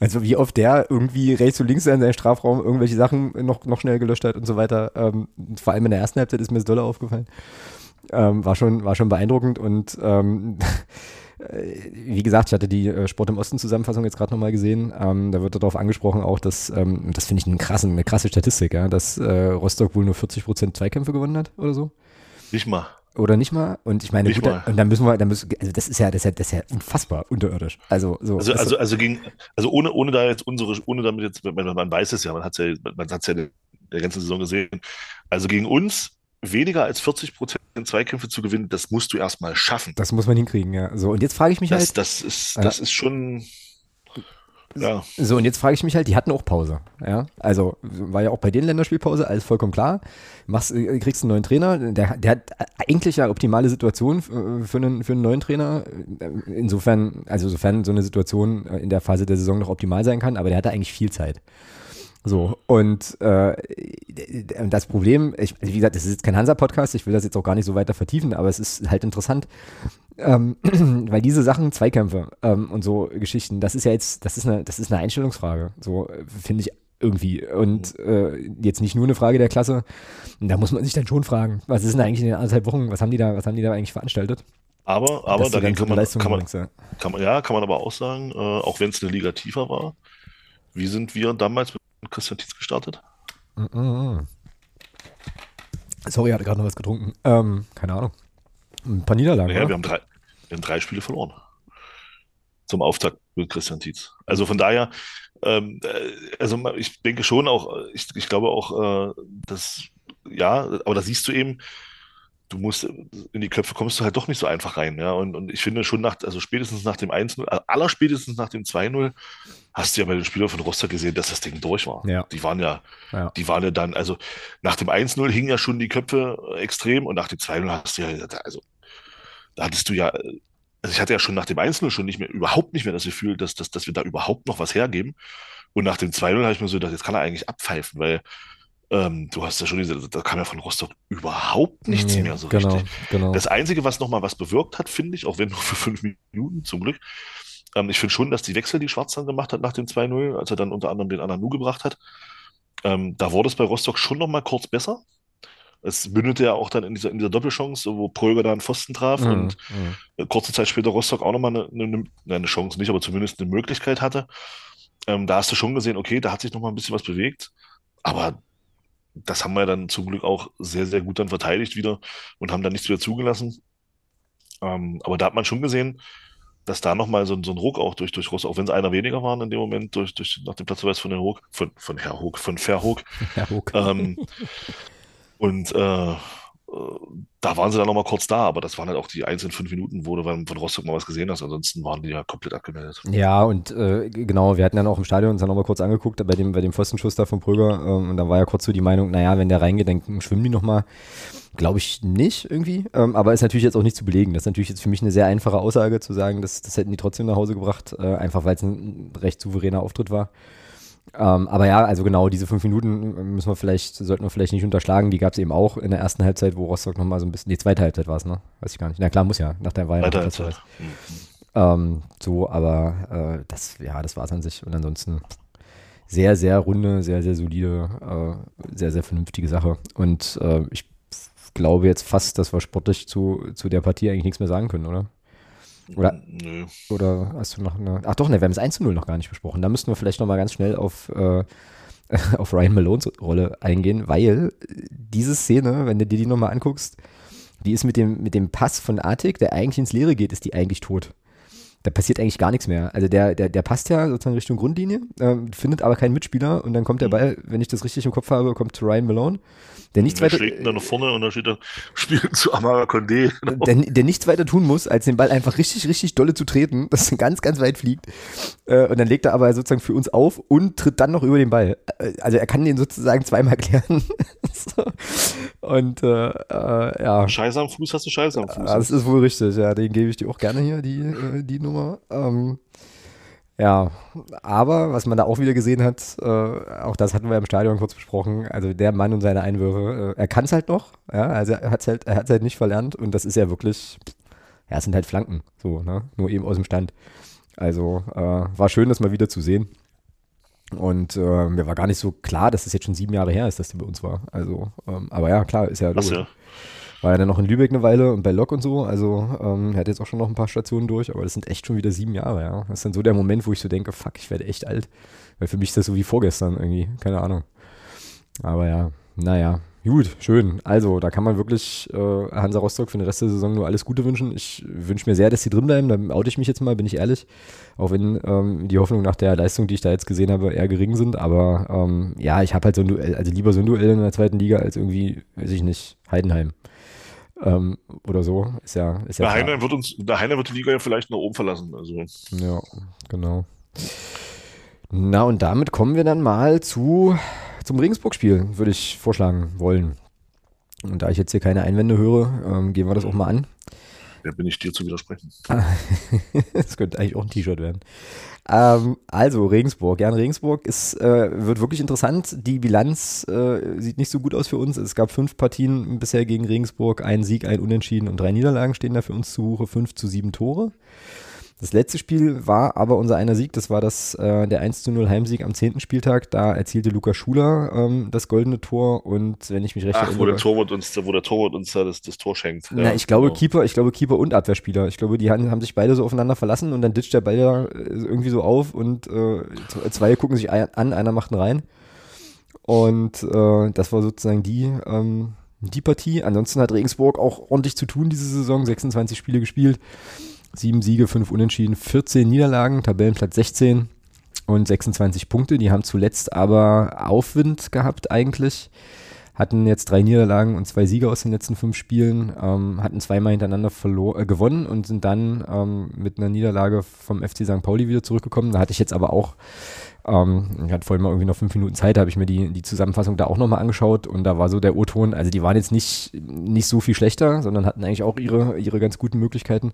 Also wie oft der irgendwie rechts und links in seinem Strafraum irgendwelche Sachen noch, noch schnell gelöscht hat und so weiter. Ähm, vor allem in der ersten Halbzeit ist mir das dolle aufgefallen. Ähm, war, schon, war schon beeindruckend und ähm, äh, wie gesagt, ich hatte die äh, Sport im Osten Zusammenfassung jetzt gerade nochmal gesehen. Ähm, da wird darauf angesprochen auch, dass, ähm, das finde ich einen krassen, eine krasse Statistik, ja, dass äh, Rostock wohl nur 40 Prozent Zweikämpfe gewonnen hat oder so.
Nicht mal.
Oder nicht mal. Und ich meine,
Nicht
gut,
mal.
und dann müssen wir, dann müssen, also das ist ja, das ist ja, das ist ja unfassbar unterirdisch. Also, so.
Also, also, also gegen, also ohne, ohne da jetzt unsere, ohne damit jetzt, man, man weiß es ja, man hat es ja, man hat es ja in der ganzen Saison gesehen. Also gegen uns weniger als 40 Prozent Zweikämpfe zu gewinnen, das musst du erstmal schaffen.
das muss man hinkriegen, ja. So, und jetzt frage ich mich
Das,
halt,
das ist,
Ja.
das ist schon, ja,
So, und jetzt frage ich mich halt, die hatten auch Pause. Ja, also war ja auch bei denen Länderspielpause, alles vollkommen klar. Machst, äh, kriegst einen neuen Trainer, der, der hat eigentlich ja optimale Situation äh, für einen, für einen neuen Trainer. Äh, Insofern, also sofern so eine Situation äh, in der Phase der Saison noch optimal sein kann, aber der hatte eigentlich viel Zeit. So, und äh, das Problem, ich, wie gesagt, das ist jetzt kein Hansa-Podcast, ich will das jetzt auch gar nicht so weiter vertiefen, aber es ist halt interessant, ähm, weil diese Sachen, Zweikämpfe ähm, und so Geschichten, das ist ja jetzt, das ist eine, das ist eine Einstellungsfrage, so finde ich irgendwie. Und äh, jetzt nicht nur eine Frage der Klasse. Da muss man sich dann schon fragen, was ist denn eigentlich in den anderthalb Wochen, was haben die da, was haben die da eigentlich veranstaltet?
aber, aber dagegen kann man, kann man, kann man, ja, kann man aber auch sagen, äh, auch wenn es eine Liga tiefer war, wie sind wir damals mit Christian Tietz gestartet?
Mhm. Sorry, ich hatte gerade noch was getrunken. Ähm, keine Ahnung. Ein paar Niederlagen. Oder?
wir haben drei, wir haben drei Spiele verloren. Zum Auftakt mit Christian Tietz. Also von daher, ähm, äh, also ich denke schon auch, ich, ich glaube auch, äh, dass, ja, aber da siehst du eben, du musst in die Köpfe kommst du halt doch nicht so einfach rein, ja. Und, und ich finde schon nach, also spätestens nach dem 1-0, äh, aller spätestens nach dem 2-0, hast du ja bei den Spielern von Rostock gesehen, dass das Ding durch war.
Ja.
Die waren ja,
Ja.
die waren ja dann, also nach dem 1-0 hingen ja schon die Köpfe äh, extrem und nach dem 2-0 hast du ja, also da hattest du ja, äh, also ich hatte ja schon nach dem 1-0 schon nicht mehr, überhaupt nicht mehr das Gefühl, dass, dass, dass wir da überhaupt noch was hergeben. Und nach dem 2-0 habe ich mir so gedacht, jetzt kann er eigentlich abpfeifen, weil ähm, du hast ja schon diese, da kam ja von Rostock überhaupt nichts
Nee,
mehr so
genau,
richtig.
Genau.
Das Einzige, was nochmal was bewirkt hat, finde ich, auch wenn nur für fünf Minuten zum Glück, ähm, ich finde schon, dass die Wechsel, die Schwarz dann gemacht hat nach dem 2-0, als er dann unter anderem den Ananu gebracht hat, ähm, da wurde es bei Rostock schon nochmal kurz besser. es mündete ja auch dann in dieser, in dieser Doppelchance, wo Pröger da einen Pfosten traf
Mhm,
und
mhm.
kurze Zeit später Rostock auch nochmal eine, eine, eine Chance, nicht, aber zumindest eine Möglichkeit hatte. Ähm, da hast du schon gesehen, okay, da hat sich nochmal ein bisschen was bewegt. Aber das haben wir dann zum Glück auch sehr, sehr gut dann verteidigt wieder und haben dann nichts wieder zugelassen. Ähm, aber da hat man schon gesehen, dass da nochmal so, ein- so ein Ruck auch durch, durch Rostock, auch wenn es einer weniger waren in dem Moment, durch, durch, nach dem Platzverweis von Herrn Hoog, von, von Herr Hoog, von Verhoog,
Herr Hook.
ähm, und äh, da waren sie dann nochmal kurz da, aber das waren halt auch die einzelnen fünf Minuten, wo du von Rostock mal was gesehen hast. Ansonsten waren die ja komplett abgemeldet.
Ja, und äh, genau, wir hatten dann auch im Stadion uns dann nochmal kurz angeguckt, bei dem, bei dem Pfostenschuss da von Pröger, ähm, und da war ja kurz so die Meinung, naja, wenn der reingeht, dann schwimmen die nochmal. Glaube ich nicht irgendwie, ähm, aber ist natürlich jetzt auch nicht zu belegen. Das ist natürlich jetzt für mich eine sehr einfache Aussage zu sagen, dass das hätten die trotzdem nach Hause gebracht, äh, einfach weil es ein recht souveräner Auftritt war. Ähm, aber ja, also genau, diese fünf Minuten müssen wir vielleicht, sollten wir vielleicht nicht unterschlagen. Die gab es eben auch in der ersten Halbzeit, wo Rostock nochmal so ein bisschen, die zweite Halbzeit war es, ne? Weiß ich gar nicht. Na klar, muss ja, nach der Weihnacht.
Als halt.
Ähm, so, aber äh, das, ja, das war es an sich. Und ansonsten sehr, sehr runde, sehr, sehr solide, äh, sehr, sehr vernünftige Sache. Und äh, ich glaube jetzt fast, dass wir sportlich zu, zu der Partie eigentlich nichts mehr sagen können, oder? Oder,
Nö.
oder hast du noch eine. Ach doch, ne, wir haben das 1 zu 0 noch gar nicht besprochen. Da müssten wir vielleicht noch mal ganz schnell auf, äh, auf Ryan Malones Rolle eingehen, weil diese Szene, wenn du dir die nochmal anguckst, die ist mit dem, mit dem Pass von Artik, der eigentlich ins Leere geht, ist die eigentlich tot. Da passiert eigentlich gar nichts mehr. Also der, der, der passt ja sozusagen Richtung Grundlinie, ähm, findet aber keinen Mitspieler und dann kommt der
Mhm.
Ball, wenn ich das richtig im Kopf habe, kommt zu Ryan Malone, der nichts
Der
weiter,
schlägt ihn dann nach vorne und da steht er, spielt zu Amara Condé.
der, der nichts weiter tun muss, als den Ball einfach richtig, richtig dolle zu treten, dass er ganz, ganz weit fliegt. Äh, und dann legt er aber sozusagen für uns auf und tritt dann noch über den Ball. Äh, Also er kann den sozusagen zweimal klären. so. Und äh, äh, ja.
Scheiße am Fuß hast du Scheiße am Fuß.
Das ist wohl richtig, ja. Den gebe ich dir auch gerne hier, die, äh, die Nummer. Ähm, ja, aber was man da auch wieder gesehen hat, äh, auch das hatten wir im Stadion kurz besprochen, also der Mann und seine Einwürfe, äh, er kann es halt noch, ja, also er hat es halt, er halt nicht verlernt und das ist ja wirklich, ja, es sind halt Flanken, so, ne, nur eben aus dem Stand. Also war schön, das mal wieder zu sehen. Und äh, mir war gar nicht so klar, dass es jetzt schon sieben Jahre her ist, dass der bei uns war. Also, ähm, aber ja, klar, ist ja logisch.
ja.
War ja dann noch in Lübeck eine Weile und bei Lok und so. Also ähm, er hat jetzt auch schon noch ein paar Stationen durch, aber das sind echt schon wieder sieben Jahre, ja. Das ist dann so der Moment, wo ich so denke, fuck, ich werde echt alt. Weil für mich ist das so wie vorgestern irgendwie, keine Ahnung. Aber ja, naja, gut, schön. Also, da kann man wirklich äh, Hansa Rostock für den Rest der Saison nur alles Gute wünschen. Ich wünsche mir sehr, dass sie drin bleiben. Dann oute ich mich jetzt mal, bin ich ehrlich. Auch wenn ähm, die Hoffnung nach der Leistung, die ich da jetzt gesehen habe, eher gering sind. Aber ähm, ja, ich habe halt so ein Duell, also lieber so ein Duell in der zweiten Liga als irgendwie, weiß ich nicht, Heidenheim. Ähm, oder so. Ist ja, ist ja
Der. Heiner wird uns, der Heiner wird die Liga ja vielleicht nach oben verlassen. Also
Ja, genau. Na, und damit kommen wir dann mal zu, zum Regensburg-Spiel, würde ich vorschlagen wollen. Und da ich jetzt hier keine Einwände höre, ähm, gehen wir das auch mal an.
wer bin ich dir zu widersprechen?
Das könnte eigentlich auch ein T-Shirt werden. Ähm, also, Regensburg. Ja, in Regensburg ist, äh, wird wirklich interessant. Die Bilanz äh, sieht nicht so gut aus für uns. Es gab fünf Partien bisher gegen Regensburg. Ein Sieg, ein Unentschieden und drei Niederlagen stehen da für uns zu Buche. Fünf zu sieben Tore. Das letzte Spiel war aber unser einer Sieg. Das war das, äh, der 1 zu 0 Heimsieg am zehnten Spieltag. Da erzielte Lukas Schuler ähm, das goldene Tor. Und wenn ich mich recht
Ach, wo der Torwart uns, wo der Torwart uns da das, das Tor schenkt.
na,
Ja,
ich glaube
genau.
Keeper, ich glaube Keeper und Abwehrspieler. Ich glaube, die haben, haben sich beide so aufeinander verlassen und dann ditcht der Ball ja äh, irgendwie so auf und äh, zwei gucken sich an, einer macht einen rein. Und äh, das war sozusagen die, ähm, die Partie. Ansonsten hat Regensburg auch ordentlich zu tun diese Saison. 26 Spiele gespielt, sieben Siege, fünf Unentschieden, 14 Niederlagen, Tabellenplatz 16 und 26 Punkte. Die haben zuletzt aber Aufwind gehabt eigentlich hatten jetzt drei Niederlagen und zwei Siege aus den letzten fünf Spielen, ähm, hatten zweimal hintereinander äh, gewonnen und sind dann ähm, mit einer Niederlage vom FC St. Pauli wieder zurückgekommen. Da hatte ich jetzt aber auch, ähm, ich hatte vorhin mal irgendwie noch fünf Minuten Zeit, habe ich mir die, die Zusammenfassung da auch nochmal angeschaut und da war so der O-Ton, also die waren jetzt nicht, nicht so viel schlechter, sondern hatten eigentlich auch ihre, ihre ganz guten Möglichkeiten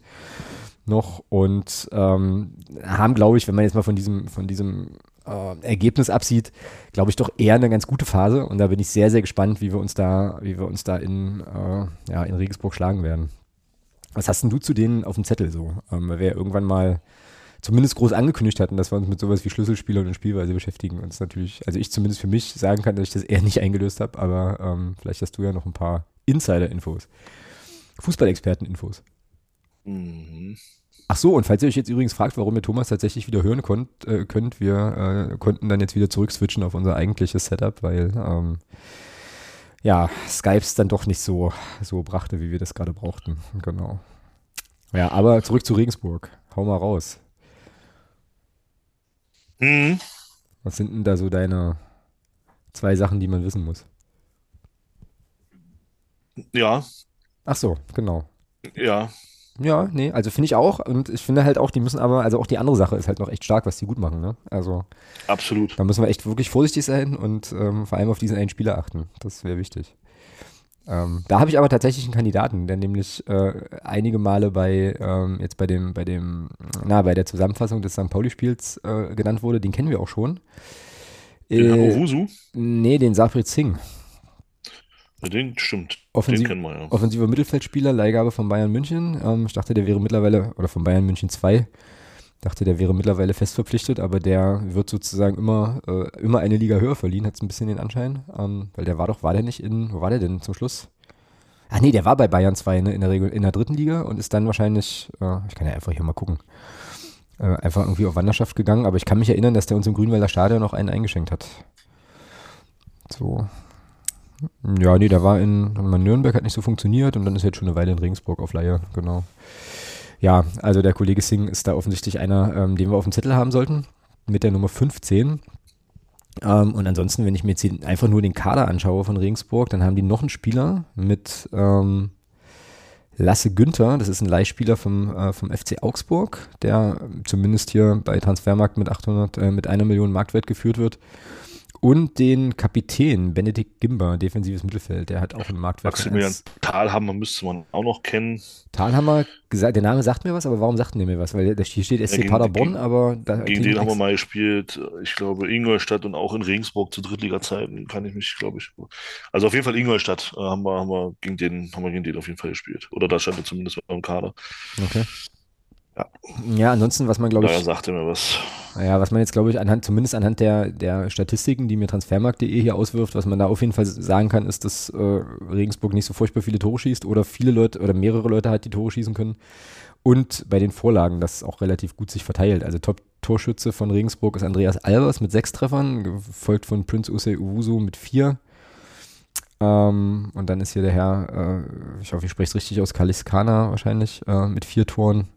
noch und ähm, haben, glaube ich, wenn man jetzt mal von diesem, von diesem äh, Ergebnis absieht, glaube ich doch eher eine ganz gute Phase und da bin ich sehr, sehr gespannt, wie wir uns da, wie wir uns da in, äh, ja, in Regensburg schlagen werden. Was hast denn du zu denen auf dem Zettel so? Ähm, weil wir ja irgendwann mal zumindest groß angekündigt hatten, dass wir uns mit sowas wie Schlüsselspielern und Spielweise beschäftigen. Und natürlich, also ich zumindest für mich sagen kann, dass ich das eher nicht eingelöst habe, aber ähm, vielleicht hast du ja noch ein paar Insider-Infos. Fußballexperten-Infos. Mhm. Ach so, und falls ihr euch jetzt übrigens fragt, warum ihr Thomas tatsächlich wieder hören konnt, äh, könnt, wir äh, konnten dann jetzt wieder zurückswitchen auf unser eigentliches Setup, weil ähm, ja, Skypes dann doch nicht so, so brachte, wie wir das gerade brauchten. Genau. Ja, aber zurück zu Regensburg. Hau mal raus. Mhm. Was sind denn da so deine zwei Sachen, die man wissen muss?
Ja.
Ach so, genau.
Ja,
ja, nee, also finde ich auch. Und ich finde halt auch, die müssen aber, also auch die andere Sache ist halt noch echt stark, was die gut machen, ne? Also.
Absolut.
Da müssen wir echt wirklich vorsichtig sein und ähm, vor allem auf diesen einen Spieler achten. Das wäre wichtig. Ähm, da habe ich aber tatsächlich einen Kandidaten, der nämlich äh, einige Male bei, ähm, jetzt bei dem, bei dem, na, bei der Zusammenfassung des St. Pauli-Spiels äh, genannt wurde, den kennen wir auch schon.
Den äh?
Nee, den Safrit Singh.
Den stimmt.
Offensiv, den wir, ja. Offensiver Mittelfeldspieler, Leihgabe von Bayern München. Ähm, ich dachte, der wäre mittlerweile, oder von Bayern München 2. Dachte, der wäre mittlerweile fest verpflichtet, aber der wird sozusagen immer, äh, immer eine Liga höher verliehen, hat es ein bisschen den Anschein. Ähm, weil der war doch, war der nicht in, wo war der denn zum Schluss? Ach nee, der war bei Bayern 2 ne, in, der Regel, in der dritten Liga und ist dann wahrscheinlich, äh, ich kann ja einfach hier mal gucken, äh, einfach irgendwie auf Wanderschaft gegangen. Aber ich kann mich erinnern, dass der uns im Grünwalder Stadion noch einen eingeschenkt hat. So, ja, nee, der war in, Nürnberg, hat nicht so funktioniert und dann ist er jetzt schon eine Weile in Regensburg auf Leihe, genau. Ja, also der Kollege Singh ist da offensichtlich einer, ähm, den wir auf dem Zettel haben sollten, mit der Nummer 15. Ähm, und ansonsten, wenn ich mir jetzt einfach nur den Kader anschaue von Regensburg, dann haben die noch einen Spieler mit ähm, Lasse Günther, das ist ein Leihspieler vom, äh, vom FC Augsburg, der zumindest hier bei Transfermarkt mit 800, äh, mit einer Million Marktwert geführt wird. Und den Kapitän Benedikt Gimber, defensives Mittelfeld, der hat auch einen Marktwert.
Maximilian Thalhammer müsste man auch noch kennen.
Thalhammer, der Name sagt mir was, aber warum sagt der mir was? Weil hier steht SC ja, Paderborn, gegen, aber
da Gegen den haben wir mal gespielt, ich glaube Ingolstadt und auch in Regensburg zu Drittliga-Zeiten kann ich mich, glaube ich. Also auf jeden Fall Ingolstadt äh, haben, wir, haben, wir gegen den, haben wir gegen den auf jeden Fall gespielt. Oder da stand er zumindest beim Kader.
Okay. Ja. ja, ansonsten, was man glaube ich.
Ja, sagte mir was.
Ja, was man jetzt glaube ich anhand, zumindest anhand der, der Statistiken, die mir Transfermarkt.de hier auswirft, was man da auf jeden Fall sagen kann, ist, dass äh, Regensburg nicht so furchtbar viele Tore schießt oder viele Leute oder mehrere Leute hat, die Tore schießen können. Und bei den Vorlagen, das auch relativ gut sich verteilt. Also Top-Torschütze von Regensburg ist Andreas Albers mit sechs Treffern, gefolgt von Prince Usei Uwusu mit vier. Ähm, und dann ist hier der Herr, äh, ich hoffe, ich spreche es richtig aus, Kaliskana wahrscheinlich, äh, mit vier Toren.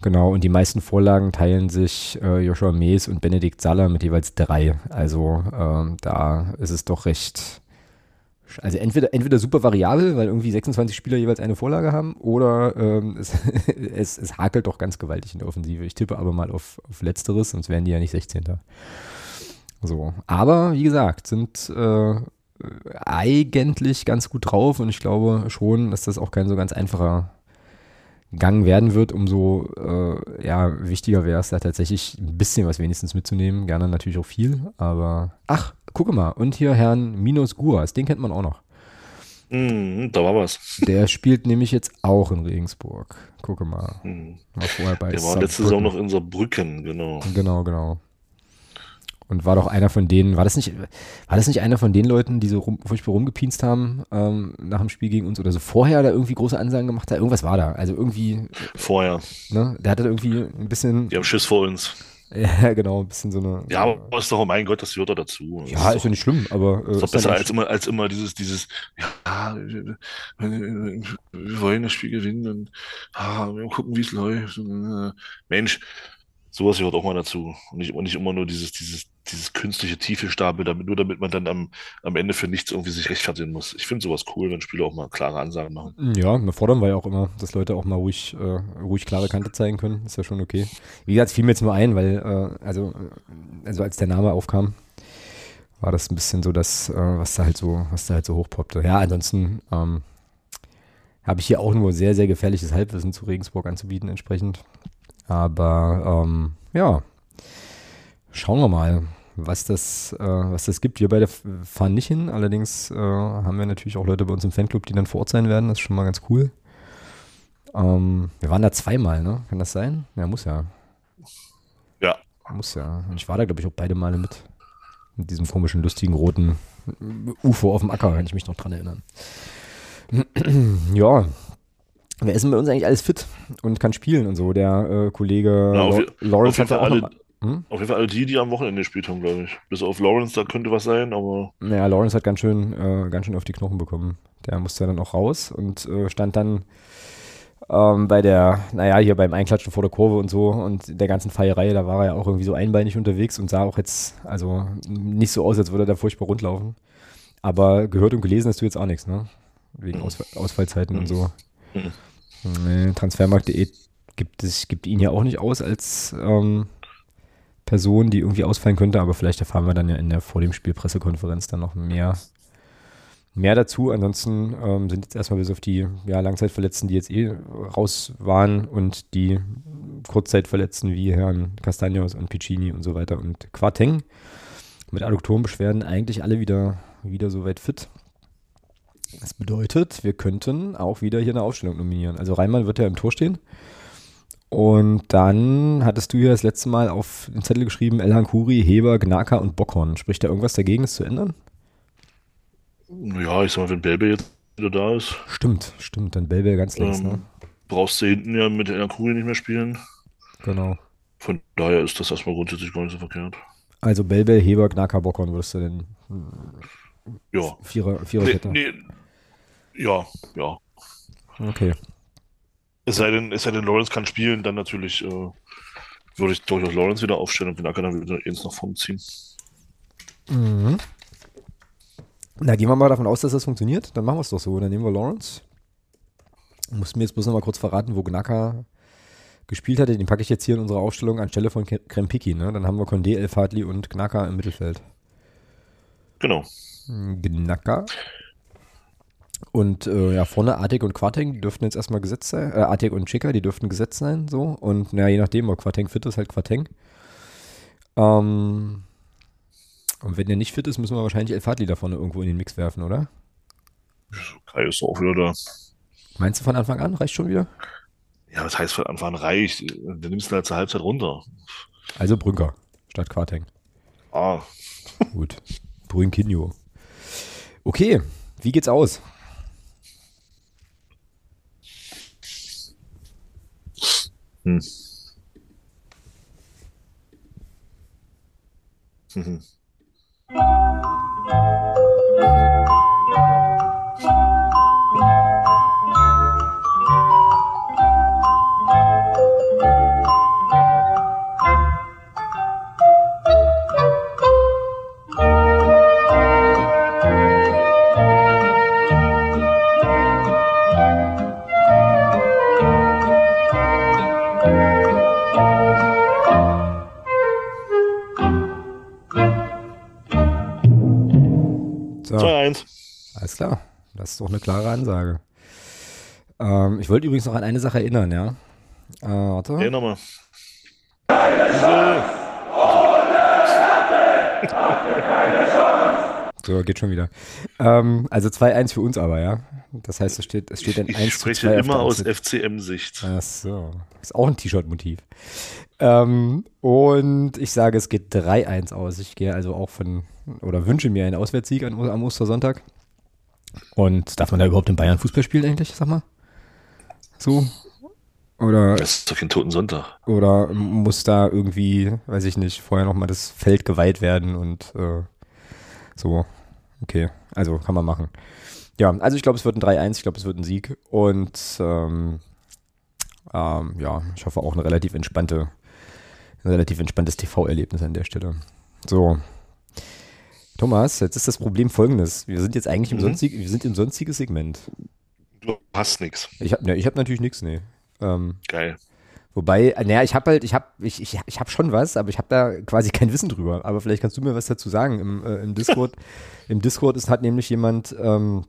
Genau, und die meisten Vorlagen teilen sich äh, Joshua Mees und Benedikt Saller mit jeweils drei. Also ähm, da ist es doch recht. Also entweder, entweder super variabel, weil irgendwie 26 Spieler jeweils eine Vorlage haben, oder ähm, es, es, es, hakelt doch ganz gewaltig in der Offensive. Ich tippe aber mal auf, auf Letzteres, sonst wären die ja nicht 16. So. Aber wie gesagt, sind äh, eigentlich ganz gut drauf und ich glaube schon, dass das auch kein so ganz einfacher Gang werden wird, umso äh, ja, wichtiger wäre es da tatsächlich ein bisschen was wenigstens mitzunehmen. Gerne natürlich auch viel, aber ach, gucke mal. Und hier Herrn Minos Guras, den kennt man auch noch.
Mm, da war was.
Der spielt nämlich jetzt auch in Regensburg. Gucke mal. Mm.
War vorher bei Der war letzte Saison noch in Saarbrücken, genau.
Genau, genau und war doch einer von denen, war das nicht, war das nicht einer von den Leuten, die so rum, furchtbar rumgepinst haben ähm, nach dem Spiel gegen uns oder so vorher da irgendwie große Ansagen gemacht hat? Irgendwas war da. Also irgendwie.
Vorher.
Ne, der hatte irgendwie ein bisschen.
Die haben Schiss vor uns.
Ja, genau, ein bisschen so eine.
Ja, aber ist doch, oh mein Gott, das gehört da dazu.
Das ja, ist ja nicht schlimm, aber.
Äh, ist doch besser als immer, als immer dieses, dieses, ja, wir, wir wollen das Spiel gewinnen und ah, wir gucken, wie es läuft. Äh, Mensch, sowas gehört auch mal dazu. Und nicht, und nicht immer nur dieses, dieses, dieses künstliche tiefe Stapel, damit, nur damit man dann am, am Ende für nichts irgendwie sich rechtfertigen muss. Ich finde sowas cool, wenn Spieler auch mal klare Ansagen machen.
Ja, wir fordern wir ja auch immer, dass Leute auch mal ruhig, äh, ruhig klare Kante zeigen können. Ist ja schon okay. Wie gesagt, es fiel mir jetzt nur ein, weil, äh, also, also als der Name aufkam, war das ein bisschen so das, äh, was da halt so, was da halt so hochpoppte. Ja, ansonsten ähm, habe ich hier auch nur sehr, sehr gefährliches Halbwissen zu Regensburg anzubieten, entsprechend. Aber ähm, ja, schauen wir mal, was das, äh, was das gibt. Wir beide fahren nicht hin, allerdings äh, haben wir natürlich auch Leute bei uns im Fanclub, die dann vor Ort sein werden. Das ist schon mal ganz cool. Ähm, wir waren da zweimal, ne? Kann das sein? Ja, muss ja.
Ja.
Muss ja. Und ich war da, glaube ich, auch beide Male mit. Mit diesem komischen, lustigen, roten UFO auf dem Acker, kann ich mich noch dran erinnern. ja. Wer ist denn bei uns eigentlich alles fit und kann spielen und so? Der äh, Kollege
auf,
Lau- Lawrence
auf
hat ja auch
alle,
hm?
auf jeden Fall alle die, die am Wochenende gespielt haben, glaube ich. Bis auf Lawrence, da könnte was sein, aber
Naja, Lawrence hat ganz schön, äh, ganz schön auf die Knochen bekommen. Der musste dann auch raus und äh, stand dann ähm, bei der, naja, hier beim Einklatschen vor der Kurve und so und der ganzen Feierei, da war er ja auch irgendwie so einbeinig unterwegs und sah auch jetzt, also nicht so aus, als würde er da furchtbar rundlaufen. Aber gehört und gelesen hast du jetzt auch nichts, ne? Wegen Ausfall, Ausfallzeiten und so.
Mhm.
Nee, Transfermarkt.de gibt, es, gibt ihn ja auch nicht aus als ähm, Person, die irgendwie ausfallen könnte, aber vielleicht erfahren wir dann ja in der vor dem Spiel Pressekonferenz dann noch mehr, mehr dazu. Ansonsten ähm, sind jetzt erstmal bis auf die ja, Langzeitverletzten, die jetzt eh raus waren und die Kurzzeitverletzten wie Herrn Castagnos und Piccini und so weiter und Quarteng mit Adduktorenbeschwerden eigentlich alle wieder, wieder soweit fit. Das bedeutet, wir könnten auch wieder hier eine Aufstellung nominieren. Also Reimann wird ja im Tor stehen. Und dann hattest du ja das letzte Mal auf den Zettel geschrieben, Elhan Kuri, Heber, Gnaka und Bockhorn. Spricht da irgendwas dagegen, es zu ändern?
ja, ich sag mal, wenn Belbe jetzt wieder da ist,
Stimmt, stimmt. Dann Belbel ganz links,
ähm,
ne?
brauchst du hinten ja mit der Kugel nicht mehr spielen.
Genau.
Von daher ist das erstmal grundsätzlich gar nicht so verkehrt.
Also Belbel, Heber, Gnaka, Bockhorn würdest du denn
Ja.
Vierer,
Nee,
Viererkette?
nee. Ja, ja.
Okay.
Es sei denn, es sei denn, Lawrence kann spielen, dann natürlich äh, würde ich durchaus Lawrence wieder aufstellen und den Acker dann wieder eins nach vorne ziehen.
Mhm. Na, gehen wir mal davon aus, dass das funktioniert. Dann machen wir es doch so. Dann nehmen wir Lawrence. Muss mir jetzt bloß noch mal kurz verraten, wo Gnaka gespielt hatte. Den packe ich jetzt hier in unsere Aufstellung anstelle von Krempiki. Ne? Dann haben wir Condé, El Fadli und Gnaka im Mittelfeld.
Genau.
Gnaka. Und äh, ja, vorne Artig und Quarteng, die dürften jetzt erstmal gesetzt sein. Äh, Artig und Chica, die dürften gesetzt sein. so Und naja, je nachdem, ob Quarteng fit ist, halt Quarteng. Ähm, und wenn der nicht fit ist, müssen wir wahrscheinlich El Fadli da vorne irgendwo in den Mix werfen, oder?
Kai ist auch wieder da.
Meinst du von Anfang an? Reicht schon wieder?
Ja, das heißt von Anfang an reicht. Du nimmst ihn halt zur Halbzeit runter.
Also Brünker statt Quarteng.
Ah,
Gut. Brünkinho. Okay, wie geht's aus?
Hm. Mhm.
klar. Das ist doch eine klare Ansage. Ähm, ich wollte übrigens noch an eine Sache erinnern, ja. Äh, warte.
Hey, nochmal.
So, geht schon wieder. Ähm, also 2-1 für uns aber, ja. Das heißt, es steht, es steht ein
Ich
1 zu
spreche
2 auf
immer aus. FCM-Sicht.
Ach so. Ist auch ein T-Shirt-Motiv. Ähm, und ich sage, es geht 3-1 aus. Ich gehe also auch von, oder wünsche mir einen Auswärtssieg an, am Ostersonntag. Und darf man da überhaupt in Bayern Fußball spielen eigentlich, sag mal? So? Oder,
Das ist doch kein Toten Sonntag.
oder muss da irgendwie, weiß ich nicht, vorher nochmal das Feld geweiht werden und äh, so. Okay, also kann man machen. Ja, also ich glaube, es wird ein 3-1, ich glaube, es wird ein Sieg. Und ähm, ähm, ja, ich hoffe auch eine relativ entspannte, ein relativ entspanntes TV-Erlebnis an der Stelle. So. Thomas, jetzt ist das Problem folgendes. Wir sind jetzt eigentlich im,
Mhm.
Sonstig, wir sind im sonstigen Segment.
Du hast nichts.
Ich habe ne, ich hab natürlich nichts, nee. Ähm,
Geil.
Wobei, naja, ich habe halt, ich habe ich, ich, ich hab schon was, aber ich habe da quasi kein Wissen drüber. Aber vielleicht kannst du mir was dazu sagen. Im, äh, im Discord, im Discord ist, hat nämlich jemand ähm,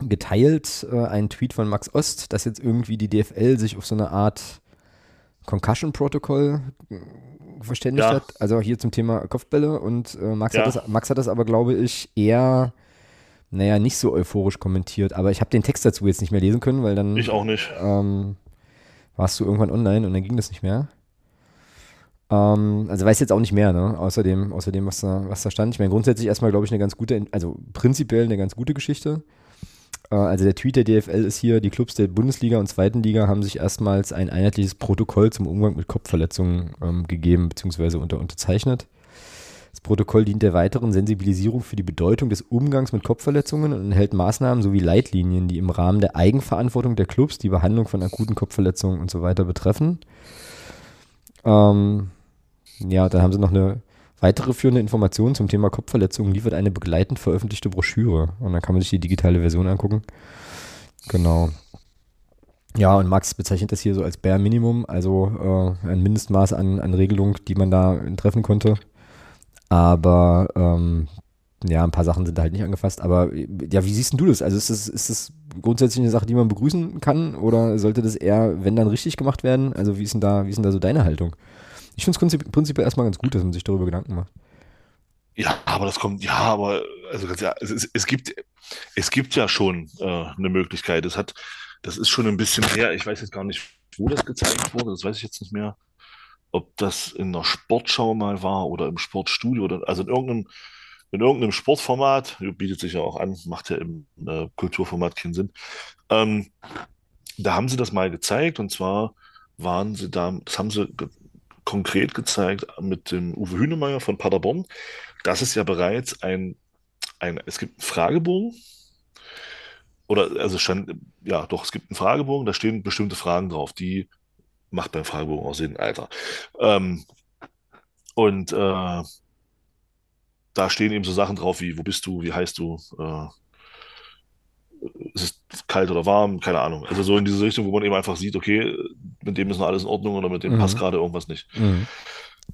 geteilt, äh, einen Tweet von Max Ost, dass jetzt irgendwie die DFL sich auf so eine Art Concussion-Protokoll verständigt
Ja.
hat. Also hier zum Thema Kopfbälle. Und äh, Max,
Ja.
hat das, Max hat das aber, glaube ich, eher, naja, nicht so euphorisch kommentiert. Aber ich habe den Text dazu jetzt nicht mehr lesen können, weil dann
Ich auch nicht.
ähm, warst du irgendwann online und dann ging das nicht mehr. Ähm, also weiß jetzt auch nicht mehr, ne? Außerdem, außerdem was, da, was da stand. Ich meine, grundsätzlich erstmal, glaube ich, eine ganz gute, also prinzipiell eine ganz gute Geschichte. Äh, also der Tweet der DFL ist hier, die Clubs der Bundesliga und zweiten Liga haben sich erstmals ein einheitliches Protokoll zum Umgang mit Kopfverletzungen ähm, gegeben bzw. Unter, unterzeichnet. Das Protokoll dient der weiteren Sensibilisierung für die Bedeutung des Umgangs mit Kopfverletzungen und enthält Maßnahmen sowie Leitlinien, die im Rahmen der Eigenverantwortung der Clubs die Behandlung von akuten Kopfverletzungen und so weiter betreffen. Ähm, ja, da haben sie noch eine weitere führende Information zum Thema Kopfverletzungen liefert eine begleitend veröffentlichte Broschüre. Und dann kann man sich die digitale Version angucken. Genau. Ja, und Max bezeichnet das hier so als Bare Minimum, also äh, ein Mindestmaß an, an Regelung, die man da treffen konnte. Aber ähm, ja, ein paar Sachen sind da halt nicht angefasst. Aber ja, wie siehst du das? Also ist das, ist das grundsätzlich eine Sache, die man begrüßen kann? Oder sollte das eher, wenn dann richtig gemacht werden? Also wie ist denn da, wie ist denn da so deine Haltung? Ich finde es prinzipiell erstmal ganz gut, dass man sich darüber Gedanken macht.
Ja, aber das kommt, ja, aber also ja, es, es, gibt, es gibt ja schon äh, eine Möglichkeit. Es hat, das ist schon ein bisschen her. Ich weiß jetzt gar nicht, wo das gezeigt wurde. Das weiß ich jetzt nicht mehr ob das in der Sportschau mal war oder im Sportstudio oder also in irgendeinem, in irgendeinem Sportformat, bietet sich ja auch an, macht ja im äh, Kulturformat keinen Sinn. Ähm, da haben sie das mal gezeigt und zwar waren sie da, das haben sie konkret gezeigt mit dem Uwe Hünemeyer von Paderborn. Das ist ja bereits ein, ein es gibt einen Fragebogen, oder also stand, ja doch, es gibt einen Fragebogen, da stehen bestimmte Fragen drauf, die macht beim Fragebogen auch Sinn, Alter. Ähm, und äh, da stehen eben so Sachen drauf wie, wo bist du, wie heißt du, äh, ist es kalt oder warm, keine Ahnung. Also so in diese Richtung, wo man eben einfach sieht, okay, mit dem ist noch alles in Ordnung oder mit dem mhm. passt gerade irgendwas nicht. Mhm.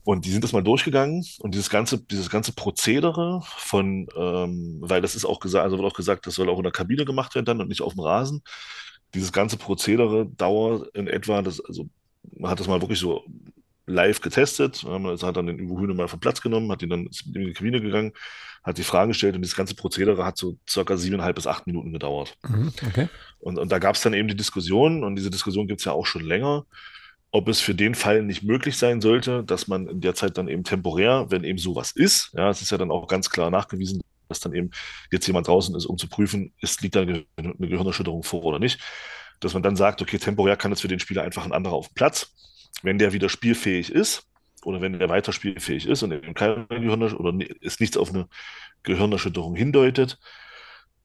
Und die sind das mal durchgegangen und dieses ganze, dieses ganze Prozedere von, ähm, weil das ist auch gesagt, also wird auch gesagt, das soll auch in der Kabine gemacht werden dann und nicht auf dem Rasen. Dieses ganze Prozedere dauert in etwa, das, also man hat das mal wirklich so live getestet. Man hat dann den Uwe mal vom Platz genommen, hat ihn dann in die Kabine gegangen, hat die Fragen gestellt und das ganze Prozedere hat so circa siebeneinhalb bis acht Minuten gedauert. Mhm, okay. Und, und da gab es dann eben die Diskussion, und diese Diskussion gibt es ja auch schon länger, ob es für den Fall nicht möglich sein sollte, dass man in der Zeit dann eben temporär, wenn eben sowas ist, ja, es ist ja dann auch ganz klar nachgewiesen, dass dann eben jetzt jemand draußen ist, um zu prüfen, ist, liegt da eine Gehirnerschütterung vor oder nicht, dass man dann sagt, okay, temporär kann es für den Spieler einfach ein anderer auf dem Platz. Wenn der wieder spielfähig ist oder wenn der weiter spielfähig ist und eben keine Gehirnerschütterung oder es nichts auf eine Gehirnerschütterung hindeutet,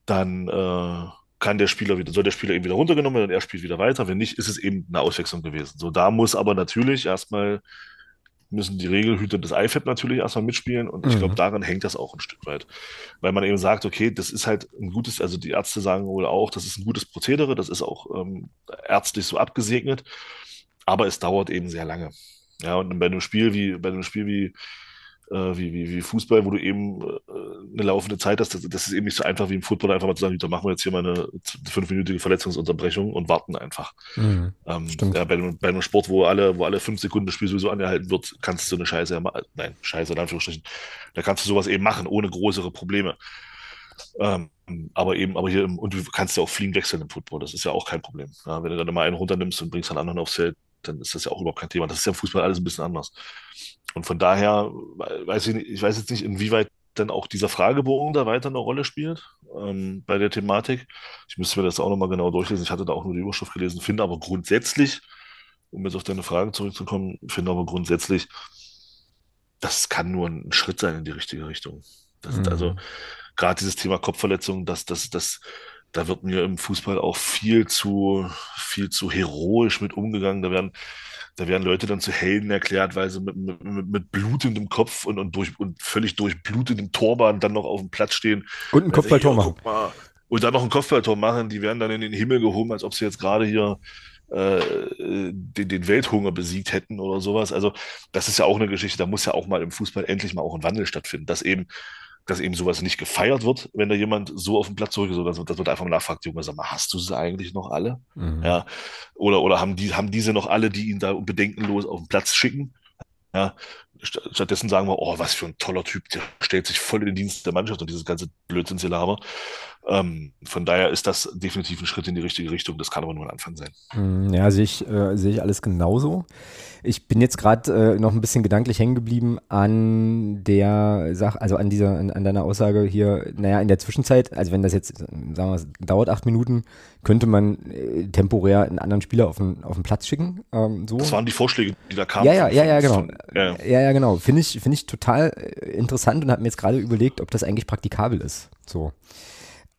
dann äh, kann der Spieler wieder, soll der Spieler eben wieder runtergenommen werden und er spielt wieder weiter. Wenn nicht, ist es eben eine Auswechslung gewesen. So, da muss aber natürlich erstmal müssen die Regelhüter des IFAB natürlich erstmal mitspielen und ich glaube, mhm. daran hängt das auch ein Stück weit. Weil man eben sagt, okay, das ist halt ein gutes, also die Ärzte sagen wohl auch, das ist ein gutes Prozedere, das ist auch ähm, ärztlich so abgesegnet, aber es dauert eben sehr lange. Ja, und bei einem Spiel wie, bei einem Spiel wie äh, wie, wie, wie Fußball, wo du eben äh, eine laufende Zeit hast. Das, das, ist eben nicht so einfach wie im Football, einfach mal zu sagen, da machen wir jetzt hier mal eine fünfminütige Verletzungsunterbrechung und warten einfach. Mhm, ähm, ja, bei, einem, bei einem Sport, wo alle, wo alle fünf Sekunden das Spiel sowieso angehalten wird, kannst du so eine Scheiße. Nein, Scheiße in Anführungsstrichen. Da kannst du sowas eben machen, ohne größere Probleme. Ähm, aber eben, aber hier, im, und du kannst ja auch fliegen wechseln im Football, das ist ja auch kein Problem. Ja, wenn du dann mal einen runternimmst und bringst einen anderen aufs Feld, dann ist das ja auch überhaupt kein Thema. Das ist ja im Fußball alles ein bisschen anders. Und von daher weiß ich, nicht, ich weiß jetzt nicht, inwieweit dann auch dieser Fragebogen da weiter eine Rolle spielt ähm, bei der Thematik. Ich müsste mir das auch nochmal genau durchlesen. Ich hatte da auch nur die Überschrift gelesen, finde aber grundsätzlich, um jetzt auf deine Frage zurückzukommen, finde aber grundsätzlich, das kann nur ein Schritt sein in die richtige Richtung. Das mhm. also gerade dieses Thema Kopfverletzung, das, das, das, da wird mir im Fußball auch viel zu, viel zu heroisch mit umgegangen. Da werden da werden Leute dann zu Helden erklärt, weil sie mit, mit, mit blutendem Kopf und, und, durch, und völlig durchblutetem Torbahn dann noch auf dem Platz stehen.
Und ein Kopfballtor machen.
Und dann noch ein Kopfballtor machen. Die werden dann in den Himmel gehoben, als ob sie jetzt gerade hier äh, den, den Welthunger besiegt hätten oder sowas. Also das ist ja auch eine Geschichte, da muss ja auch mal im Fußball endlich mal auch ein Wandel stattfinden, dass eben dass eben sowas nicht gefeiert wird, wenn da jemand so auf den Platz zurück ist, sondern das wird einfach mal nachfragt, Junge, sag mal, hast du sie eigentlich noch alle? Mhm. Ja. Oder, oder haben die, haben diese noch alle, die ihn da bedenkenlos auf den Platz schicken? Ja. Stattdessen sagen wir, oh, was für ein toller Typ, der stellt sich voll in den Dienst der Mannschaft und dieses ganze Blödsinnsgelaber. Ähm, von daher ist das definitiv ein Schritt in die richtige Richtung. Das kann aber nur ein Anfang sein.
Hm, ja, sehe ich, äh, sehe ich alles genauso. Ich bin jetzt gerade äh, noch ein bisschen gedanklich hängen geblieben an der Sache, also an dieser, an, an, deiner Aussage hier, naja, in der Zwischenzeit, also wenn das jetzt, sagen wir, dauert acht Minuten, könnte man äh, temporär einen anderen Spieler auf den, auf den Platz schicken. Ähm, so.
Das waren die Vorschläge, die da kamen.
Ja, ja, ja, ja, genau. Von, ja. ja, ja, genau. Finde ich, finde ich total äh, interessant und habe mir jetzt gerade überlegt, ob das eigentlich praktikabel ist. So.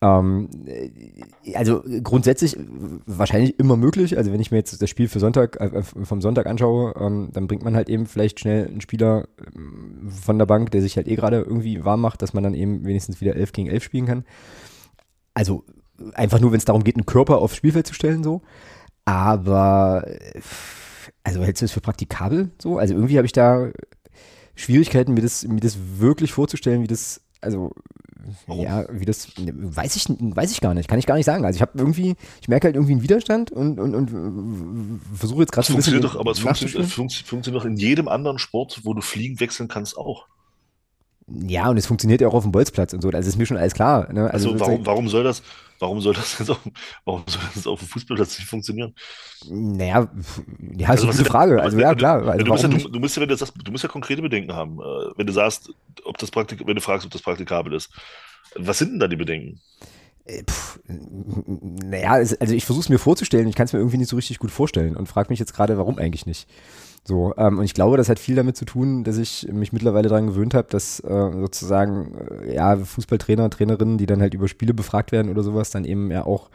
Ähm, äh, also grundsätzlich wahrscheinlich immer möglich. Also wenn ich mir jetzt das Spiel für Sonntag, äh, vom Sonntag anschaue, ähm, dann bringt man halt eben vielleicht schnell einen Spieler ähm, von der Bank, der sich halt eh gerade irgendwie warm macht, dass man dann eben wenigstens wieder 11 gegen 11 spielen kann. Also einfach nur, wenn es darum geht, einen Körper aufs Spielfeld zu stellen, so. Aber also hältst du das für praktikabel so? Also irgendwie habe ich da Schwierigkeiten, mir das, mir das wirklich vorzustellen, wie das, also Warum? Ja, wie das, weiß ich, weiß ich gar nicht, kann ich gar nicht sagen. Also ich habe irgendwie, ich merke halt irgendwie einen Widerstand und, und, und versuche jetzt gerade
ein bisschen. Doch, aber es funktioniert, funktioniert doch in jedem anderen Sport, wo du Fliegen wechseln kannst, auch.
Ja, und es funktioniert ja auch auf dem Bolzplatz und so, das ist mir schon alles klar. Ne?
Also, also warum, warum soll das, warum soll das jetzt auf, warum soll das auf dem Fußballplatz nicht funktionieren?
Naja, ja, also, ist eine Frage. Also ja, klar. Also,
du, musst ja, du, du, musst ja, wenn du musst ja konkrete Bedenken haben, äh, wenn du sagst, ob das Praktik, wenn du fragst, ob das praktikabel ist. Was sind denn da die Bedenken?
Äh, Puh, naja, also ich versuche es mir vorzustellen, ich kann es mir irgendwie nicht so richtig gut vorstellen und frage mich jetzt gerade, warum eigentlich nicht. So, ähm, und ich glaube, das hat viel damit zu tun, dass ich mich mittlerweile daran gewöhnt habe, dass äh, sozusagen, äh, ja, Fußballtrainer, Trainerinnen, die dann halt über Spiele befragt werden oder sowas, dann eben ja auch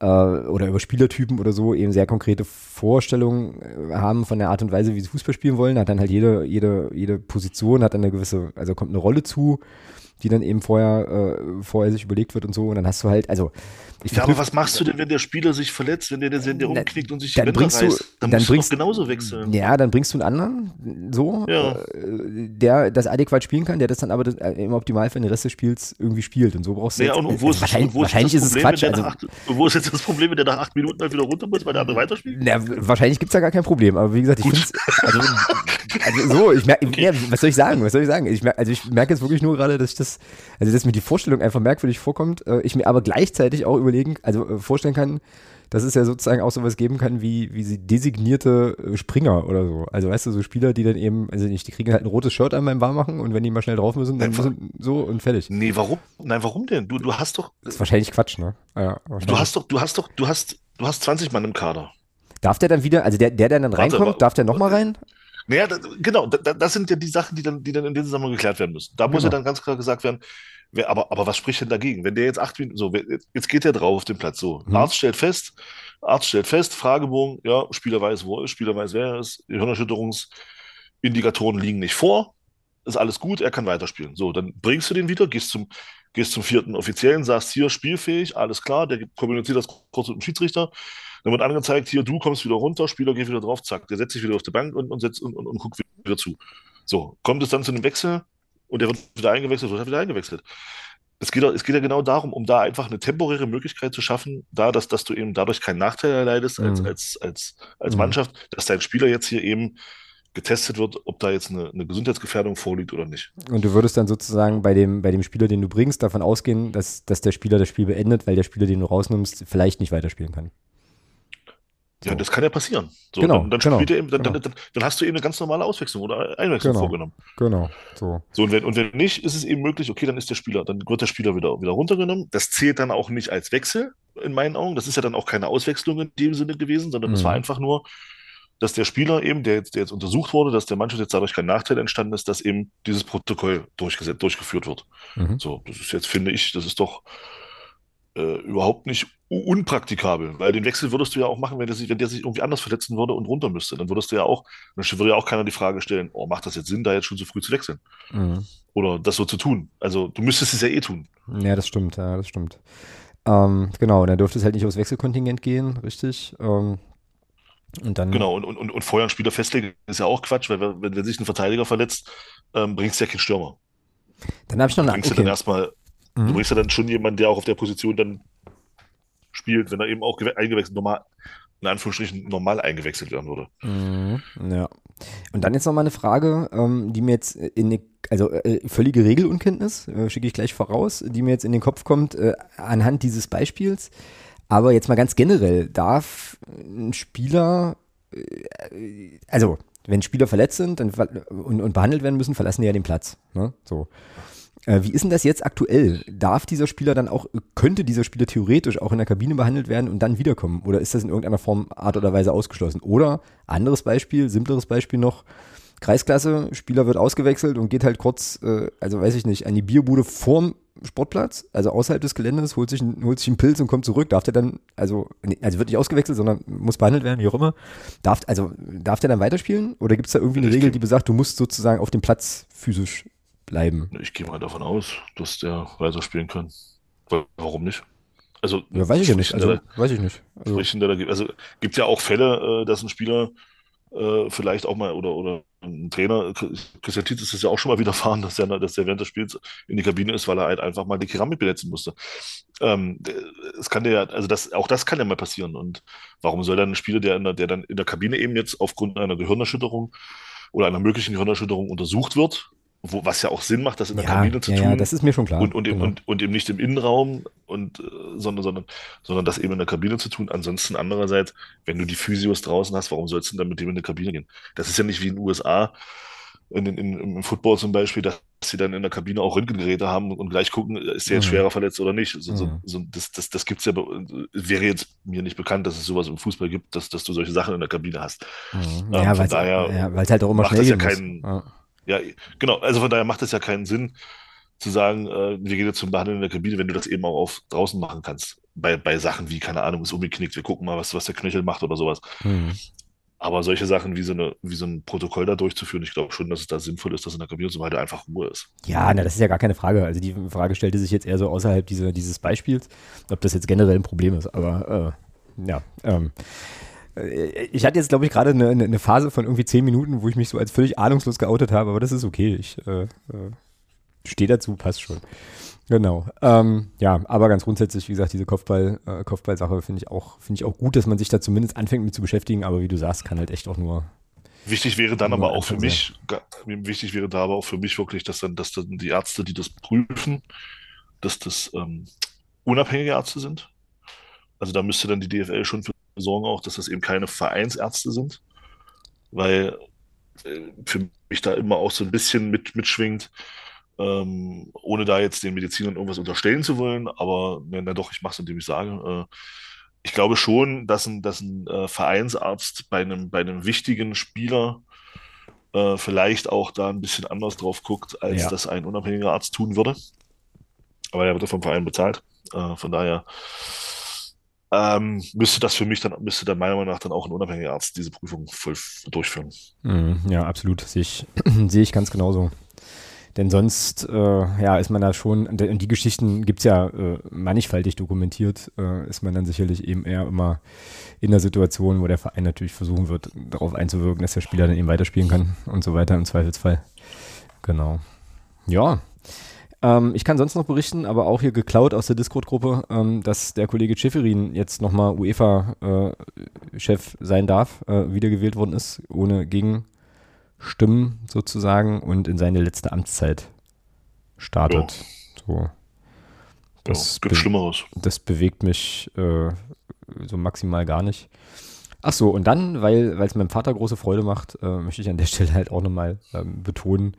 äh, oder über Spielertypen oder so eben sehr konkrete Vorstellungen äh, haben von der Art und Weise, wie sie Fußball spielen wollen. Hat dann halt jede, jede, jede Position hat dann eine gewisse, also kommt eine Rolle zu die dann eben vorher, äh, vorher sich überlegt wird und so. Und dann hast du halt, also.
Ja, aber was machst du denn, wenn der Spieler sich verletzt, wenn der, wenn der umknickt und sich
dann die bringst reißt? Du, dann, dann musst bringst,
du genauso wechseln.
Ja, dann bringst du einen anderen, so, ja. äh, der das adäquat spielen kann, der das dann aber äh, im Optimalfall den Rest des Spiels irgendwie spielt. Und so brauchst du.
Ja,
jetzt,
und wo ist,
wahrscheinlich,
wo ist
wahrscheinlich ist es Quatsch. Also,
acht, wo ist jetzt das Problem, wenn der nach acht Minuten halt wieder runter muss, weil der andere weiterspielt?
Na, wahrscheinlich gibt es da gar kein Problem. Aber wie gesagt, ich finde es. Also, also, so, ich merke, okay. ja, was soll ich sagen? Was soll ich sagen? Ich merke, also ich merke jetzt wirklich nur gerade, dass ich das, also dass mir die Vorstellung einfach merkwürdig vorkommt, äh, ich mir aber gleichzeitig auch überlegen, also äh, vorstellen kann, dass es ja sozusagen auch sowas geben kann wie, wie sie designierte äh, Springer oder so. Also weißt du, so Spieler, die dann eben, also nicht, die kriegen halt ein rotes Shirt an beim Warmmachen und wenn die mal schnell drauf müssen, dann müssen so und fertig.
Nee, warum? Nein, warum denn? Du, du hast doch.
Das ist wahrscheinlich Quatsch, ne?
Ja, du hast doch, du hast doch, du hast, du hast 20 Mann im Kader.
Darf der dann wieder, also der, der, der dann reinkommt, Warte, darf der nochmal rein?
Naja, da, genau, da, das sind ja die Sachen, die dann, die dann in diesem Zusammenhang geklärt werden müssen. Da genau. muss ja dann ganz klar gesagt werden, wer, aber, aber was spricht denn dagegen? Wenn der jetzt acht Minuten, so, jetzt geht der drauf auf den Platz, so, mhm. Arzt stellt fest, Arzt stellt fest, Fragebogen, ja, Spieler weiß, wo er ist, Spieler weiß, wer er ist, Hirnerschütterungsindikatoren liegen nicht vor, ist alles gut, er kann weiterspielen. So, dann bringst du den wieder, gehst zum, gehst zum vierten Offiziellen, sagst hier, spielfähig, alles klar, der kommuniziert das kurz mit dem Schiedsrichter, dann wird angezeigt, hier, du kommst wieder runter, Spieler geht wieder drauf, zack, der setzt sich wieder auf die Bank und, und, setzt, und, und, und guckt wieder zu. So, kommt es dann zu einem Wechsel und der wird wieder eingewechselt, wird wieder eingewechselt. Es geht, es geht ja genau darum, um da einfach eine temporäre Möglichkeit zu schaffen, da, dass, dass du eben dadurch keinen Nachteil erleidest als, mhm. als, als, als mhm. Mannschaft, dass dein Spieler jetzt hier eben getestet wird, ob da jetzt eine, eine, Gesundheitsgefährdung vorliegt oder nicht.
Und du würdest dann sozusagen bei dem, bei dem Spieler, den du bringst, davon ausgehen, dass, dass der Spieler das Spiel beendet, weil der Spieler, den du rausnimmst, vielleicht nicht weiterspielen kann.
So. Ja, das kann ja passieren. So,
genau,
dann, dann,
genau,
eben, dann, genau. dann, dann, hast du eben eine ganz normale Auswechslung oder Einwechslung
genau,
vorgenommen.
Genau. So.
so und, wenn, und wenn nicht, ist es eben möglich, okay, dann ist der Spieler, dann wird der Spieler wieder, wieder runtergenommen. Das zählt dann auch nicht als Wechsel, in meinen Augen. Das ist ja dann auch keine Auswechslung in dem Sinne gewesen, sondern mhm. das war mhm. einfach nur, dass der Spieler eben, der jetzt, der jetzt untersucht wurde, dass der Mannschaft jetzt dadurch kein Nachteil entstanden ist, dass eben dieses Protokoll durchgesetzt, durchgeführt wird. Mhm. So, das ist jetzt, finde ich, das ist doch äh, überhaupt nicht unpraktikabel, weil den Wechsel würdest du ja auch machen, wenn der, sich, wenn der sich irgendwie anders verletzen würde und runter müsste. Dann würdest du ja auch, dann würde ja auch keiner die Frage stellen, oh, macht das jetzt Sinn, da jetzt schon so früh zu wechseln? Mhm. Oder das so zu tun. Also du müsstest es ja eh tun.
Ja, das stimmt, ja, das stimmt. Ähm, genau, dann dürfte es halt nicht aufs Wechselkontingent gehen, richtig. Ähm, und dann
genau, und, und, und vorher einen Spieler festlegen, ist ja auch Quatsch, weil wenn, wenn sich ein Verteidiger verletzt, ähm, bringst du ja keinen Stürmer.
Dann habe ich noch eine
Bringst okay. du dann erstmal Mhm. Du bringst ja dann schon jemanden, der auch auf der Position dann spielt, wenn er eben auch eingewechselt, normal, in Anführungsstrichen normal eingewechselt werden würde.
Mhm, ja. Und dann jetzt noch mal eine Frage, ähm, die mir jetzt in die, also äh, völlige Regelunkenntnis, äh, schicke ich gleich voraus, die mir jetzt in den Kopf kommt, äh, anhand dieses Beispiels. Aber jetzt mal ganz generell, darf ein Spieler, äh, also wenn Spieler verletzt sind und, und, und, behandelt werden müssen, verlassen die ja den Platz. Ne? So. Äh, wie ist denn das jetzt aktuell? Darf dieser Spieler dann auch, könnte dieser Spieler theoretisch auch in der Kabine behandelt werden und dann wiederkommen? Oder ist das in irgendeiner Form, Art oder Weise ausgeschlossen? Oder, anderes Beispiel, simpleres Beispiel noch, Kreisklasse, Spieler wird ausgewechselt und geht halt kurz, äh, also weiß ich nicht, an die Bierbude vorm Sportplatz, also außerhalb des Geländes, holt sich, holt sich einen Pilz und kommt zurück. Darf der dann, also, also wird nicht ausgewechselt, sondern muss behandelt werden, wie auch immer. Darf, also, darf der dann weiterspielen? Oder gibt es da irgendwie eine ich Regel, die besagt, du musst sozusagen auf dem Platz physisch bleiben?
Ich gehe mal davon aus, dass der weiterspielen kann. Warum nicht?
Also, ja, weiß ich ja nicht. Also, weiß ich nicht.
Also, also gibt ja auch Fälle, äh, dass ein Spieler äh, vielleicht auch mal oder, oder ein Trainer, Christian Tietz ist es ja auch schon mal widerfahren, dass der, dass der während des Spiels in die Kabine ist, weil er halt einfach mal die Keramik benetzen musste. Ähm, es kann ja, also das, auch das kann ja mal passieren. Und warum soll dann ein Spieler, der, der, der dann in der Kabine eben jetzt aufgrund einer Gehirnerschütterung oder einer möglichen Gehirnerschütterung untersucht wird, wo, was ja auch Sinn macht, das in der ja, Kabine zu
ja,
tun.
Ja, das ist mir schon klar.
Und, und, eben, genau. und, und eben nicht im Innenraum, und, äh, sondern, sondern, sondern das eben in der Kabine zu tun. Ansonsten andererseits, wenn du die Physios draußen hast, warum sollst du dann mit dem in die Kabine gehen? Das ist ja nicht wie in den USA, in, in, im Football zum Beispiel, dass sie dann in der Kabine auch Röntgengeräte haben und gleich gucken, ist der jetzt mhm. schwerer verletzt oder nicht. So, mhm. so, das das, das gibt es ja, wäre jetzt mir nicht bekannt, dass es sowas im Fußball gibt, dass, dass du solche Sachen in der Kabine hast.
Mhm. Ja, ähm, weil es halt auch immer schnell
ja keinen, ja. Ja, genau. Also von daher macht es ja keinen Sinn zu sagen, äh, wir gehen jetzt zum Behandeln in der Kabine, wenn du das eben auch auf draußen machen kannst. Bei, bei Sachen wie, keine Ahnung, ist umgeknickt, wir gucken mal, was, was der Knöchel macht oder sowas. Mhm. Aber solche Sachen wie so, eine, wie so ein Protokoll da durchzuführen, ich glaube schon, dass es da sinnvoll ist, dass in der Kabine und so weiter einfach Ruhe ist.
Ja, na, das ist ja gar keine Frage. Also die Frage stellte sich jetzt eher so außerhalb dieser, dieses Beispiels, ob das jetzt generell ein Problem ist. Aber äh, ja, ähm, äh, ich hatte jetzt, glaube ich, gerade eine, eine, Phase von irgendwie zehn Minuten, wo ich mich so als völlig ahnungslos geoutet habe, aber das ist okay. Ich äh, äh, stehe dazu, passt schon. Genau. Ähm, ja, aber ganz grundsätzlich, wie gesagt, diese Kopfball, äh, Kopfball-Sache finde ich auch, finde ich auch gut, dass man sich da zumindest anfängt mit zu beschäftigen, aber wie du sagst, kann halt echt auch nur.
Wichtig wäre dann aber auch für mich, wichtig wäre da aber auch für mich wirklich, dass dann, dass dann die Ärzte, die das prüfen, dass das ähm, unabhängige Ärzte sind. Also da müsste dann die DFL schon für sorgen auch, dass das eben keine Vereinsärzte sind, weil äh, für mich da immer auch so ein bisschen mit, mitschwingt, ähm, ohne da jetzt den Medizinern irgendwas unterstellen zu wollen, aber na, na doch, ich mache es, indem ich sage, äh, ich glaube schon, dass ein, dass ein äh, Vereinsarzt bei einem, bei einem wichtigen Spieler äh, vielleicht auch da ein bisschen anders drauf guckt, als ja. das ein unabhängiger Arzt tun würde. Aber er wird ja vom Verein bezahlt. Äh, von daher ähm, müsste das für mich dann, müsste dann meiner Meinung nach dann auch ein unabhängiger Arzt diese Prüfung voll durchführen.
Mhm, ja, absolut. Sehe ich, sehe ich ganz genauso. Denn sonst, äh, ja, ist man da schon, und die Geschichten gibt es ja äh, mannigfaltig dokumentiert, äh, ist man dann sicherlich eben eher immer in der Situation, wo der Verein natürlich versuchen wird, darauf einzuwirken, dass der Spieler dann eben weiterspielen kann und so weiter im Zweifelsfall. Genau. Ja, ähm, ich kann sonst noch berichten, aber auch hier geklaut aus der Discord-Gruppe, ähm, dass der Kollege Schifferin jetzt nochmal UEFA-Chef äh, sein darf, äh, wiedergewählt worden ist, ohne Gegenstimmen sozusagen und in seine letzte Amtszeit startet. Ja. So.
Das ja, gibt Schlimmeres.
Das bewegt mich äh, so maximal gar nicht. Ach so, und dann, weil es meinem Vater große Freude macht, äh, möchte ich an der Stelle halt auch nochmal ähm, betonen,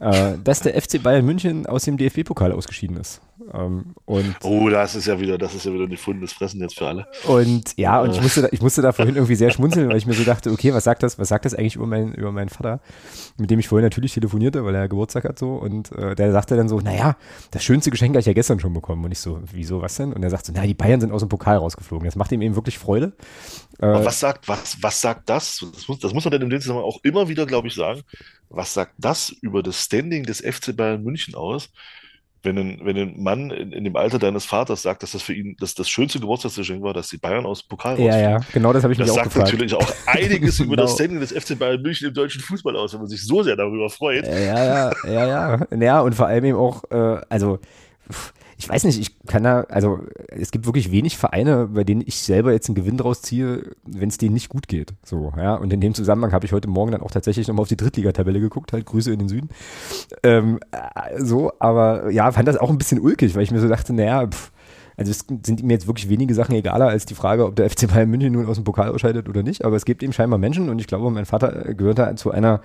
äh, dass der FC Bayern München aus dem DFB-Pokal ausgeschieden ist. Ähm, und
oh, das ist ja wieder, das ist ja wieder ein gefundenes Fressen jetzt für alle.
Und ja, und ich musste, da, ich musste da vorhin irgendwie sehr schmunzeln, weil ich mir so dachte, okay, was sagt das, was sagt das eigentlich über, mein, über meinen Vater, mit dem ich vorhin natürlich telefonierte, weil er Geburtstag hat so und äh, der sagte dann so, naja, das schönste Geschenk habe ich ja gestern schon bekommen und ich so, wieso, was denn? Und er sagt so, naja, die Bayern sind aus dem Pokal rausgeflogen. Das macht ihm eben wirklich Freude.
Aber äh, was sagt, was, was sagt das? Das muss, das muss man dann in dem Zusammenhang auch immer wieder, glaube ich, sagen. Was sagt das über das Standing des FC Bayern München aus? Wenn ein, wenn ein Mann in, in, dem Alter deines Vaters sagt, dass das für ihn das, das schönste Geburtstagsgeschenk war, dass die Bayern aus dem Pokal
Ja, ja, genau das habe ich das mich auch gefragt.
Das sagt natürlich auch einiges über das genau. Standing des FC Bayern München im deutschen Fußball aus, wenn man sich so sehr darüber freut.
Ja, ja, ja, ja, ja. Ja, und vor allem eben auch, äh, also ich weiß nicht, ich kann da, also es gibt wirklich wenig Vereine, bei denen ich selber jetzt einen Gewinn draus ziehe, wenn es denen nicht gut geht. So, ja. Und in dem Zusammenhang habe ich heute Morgen dann auch tatsächlich nochmal auf die Drittligatabelle geguckt, halt Grüße in den Süden. Ähm, äh, so, aber ja, fand das auch ein bisschen ulkig, weil ich mir so dachte, naja, pff, also es sind mir jetzt wirklich wenige Sachen egaler als die Frage, ob der FC Bayern München nun aus dem Pokal ausscheidet oder nicht. Aber es gibt eben scheinbar Menschen und ich glaube, mein Vater gehört da zu einer,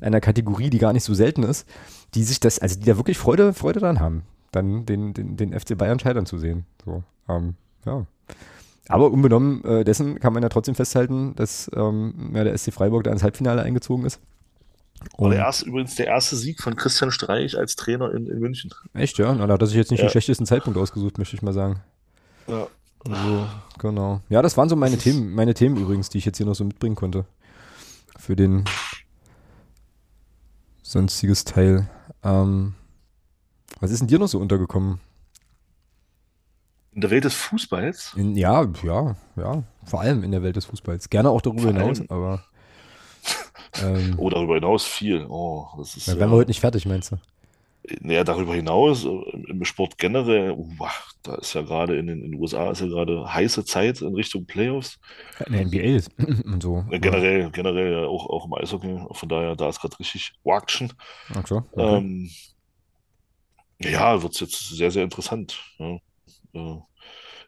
einer Kategorie, die gar nicht so selten ist, die sich das, also die da wirklich Freude, Freude dran haben, dann den, den, den FC Bayern scheitern zu sehen. So, ähm, ja. Aber unbenommen äh, dessen kann man ja trotzdem festhalten, dass ähm, ja, der SC Freiburg da ins Halbfinale eingezogen ist.
Und der erste, übrigens der erste Sieg von Christian Streich als Trainer in, in München.
Echt, ja? Na, da hat er sich jetzt nicht ja. den schlechtesten Zeitpunkt ausgesucht, möchte ich mal sagen.
Ja.
Also, genau. Ja, das waren so meine Themen, meine Themen übrigens, die ich jetzt hier noch so mitbringen konnte. Für den sonstiges Teil. Ähm, was ist denn dir noch so untergekommen?
In der Welt des Fußballs?
In, ja, ja, ja. Vor allem in der Welt des Fußballs. Gerne auch darüber hinaus, aber.
Ähm, oh, darüber hinaus viel. Oh, das ist.
Dann wären wir heute nicht fertig, meinst du?
Naja, darüber hinaus, äh, im Sport generell, uh, da ist ja gerade in, in, den USA ist ja gerade heiße Zeit in Richtung Playoffs.
In der NBA ist und so.
Ja, generell, generell ja auch, auch im Eishockey. Von daher, da ist gerade richtig Action.
Ach so. Okay.
Ähm, ja, wird es jetzt sehr, sehr interessant. Ja, äh,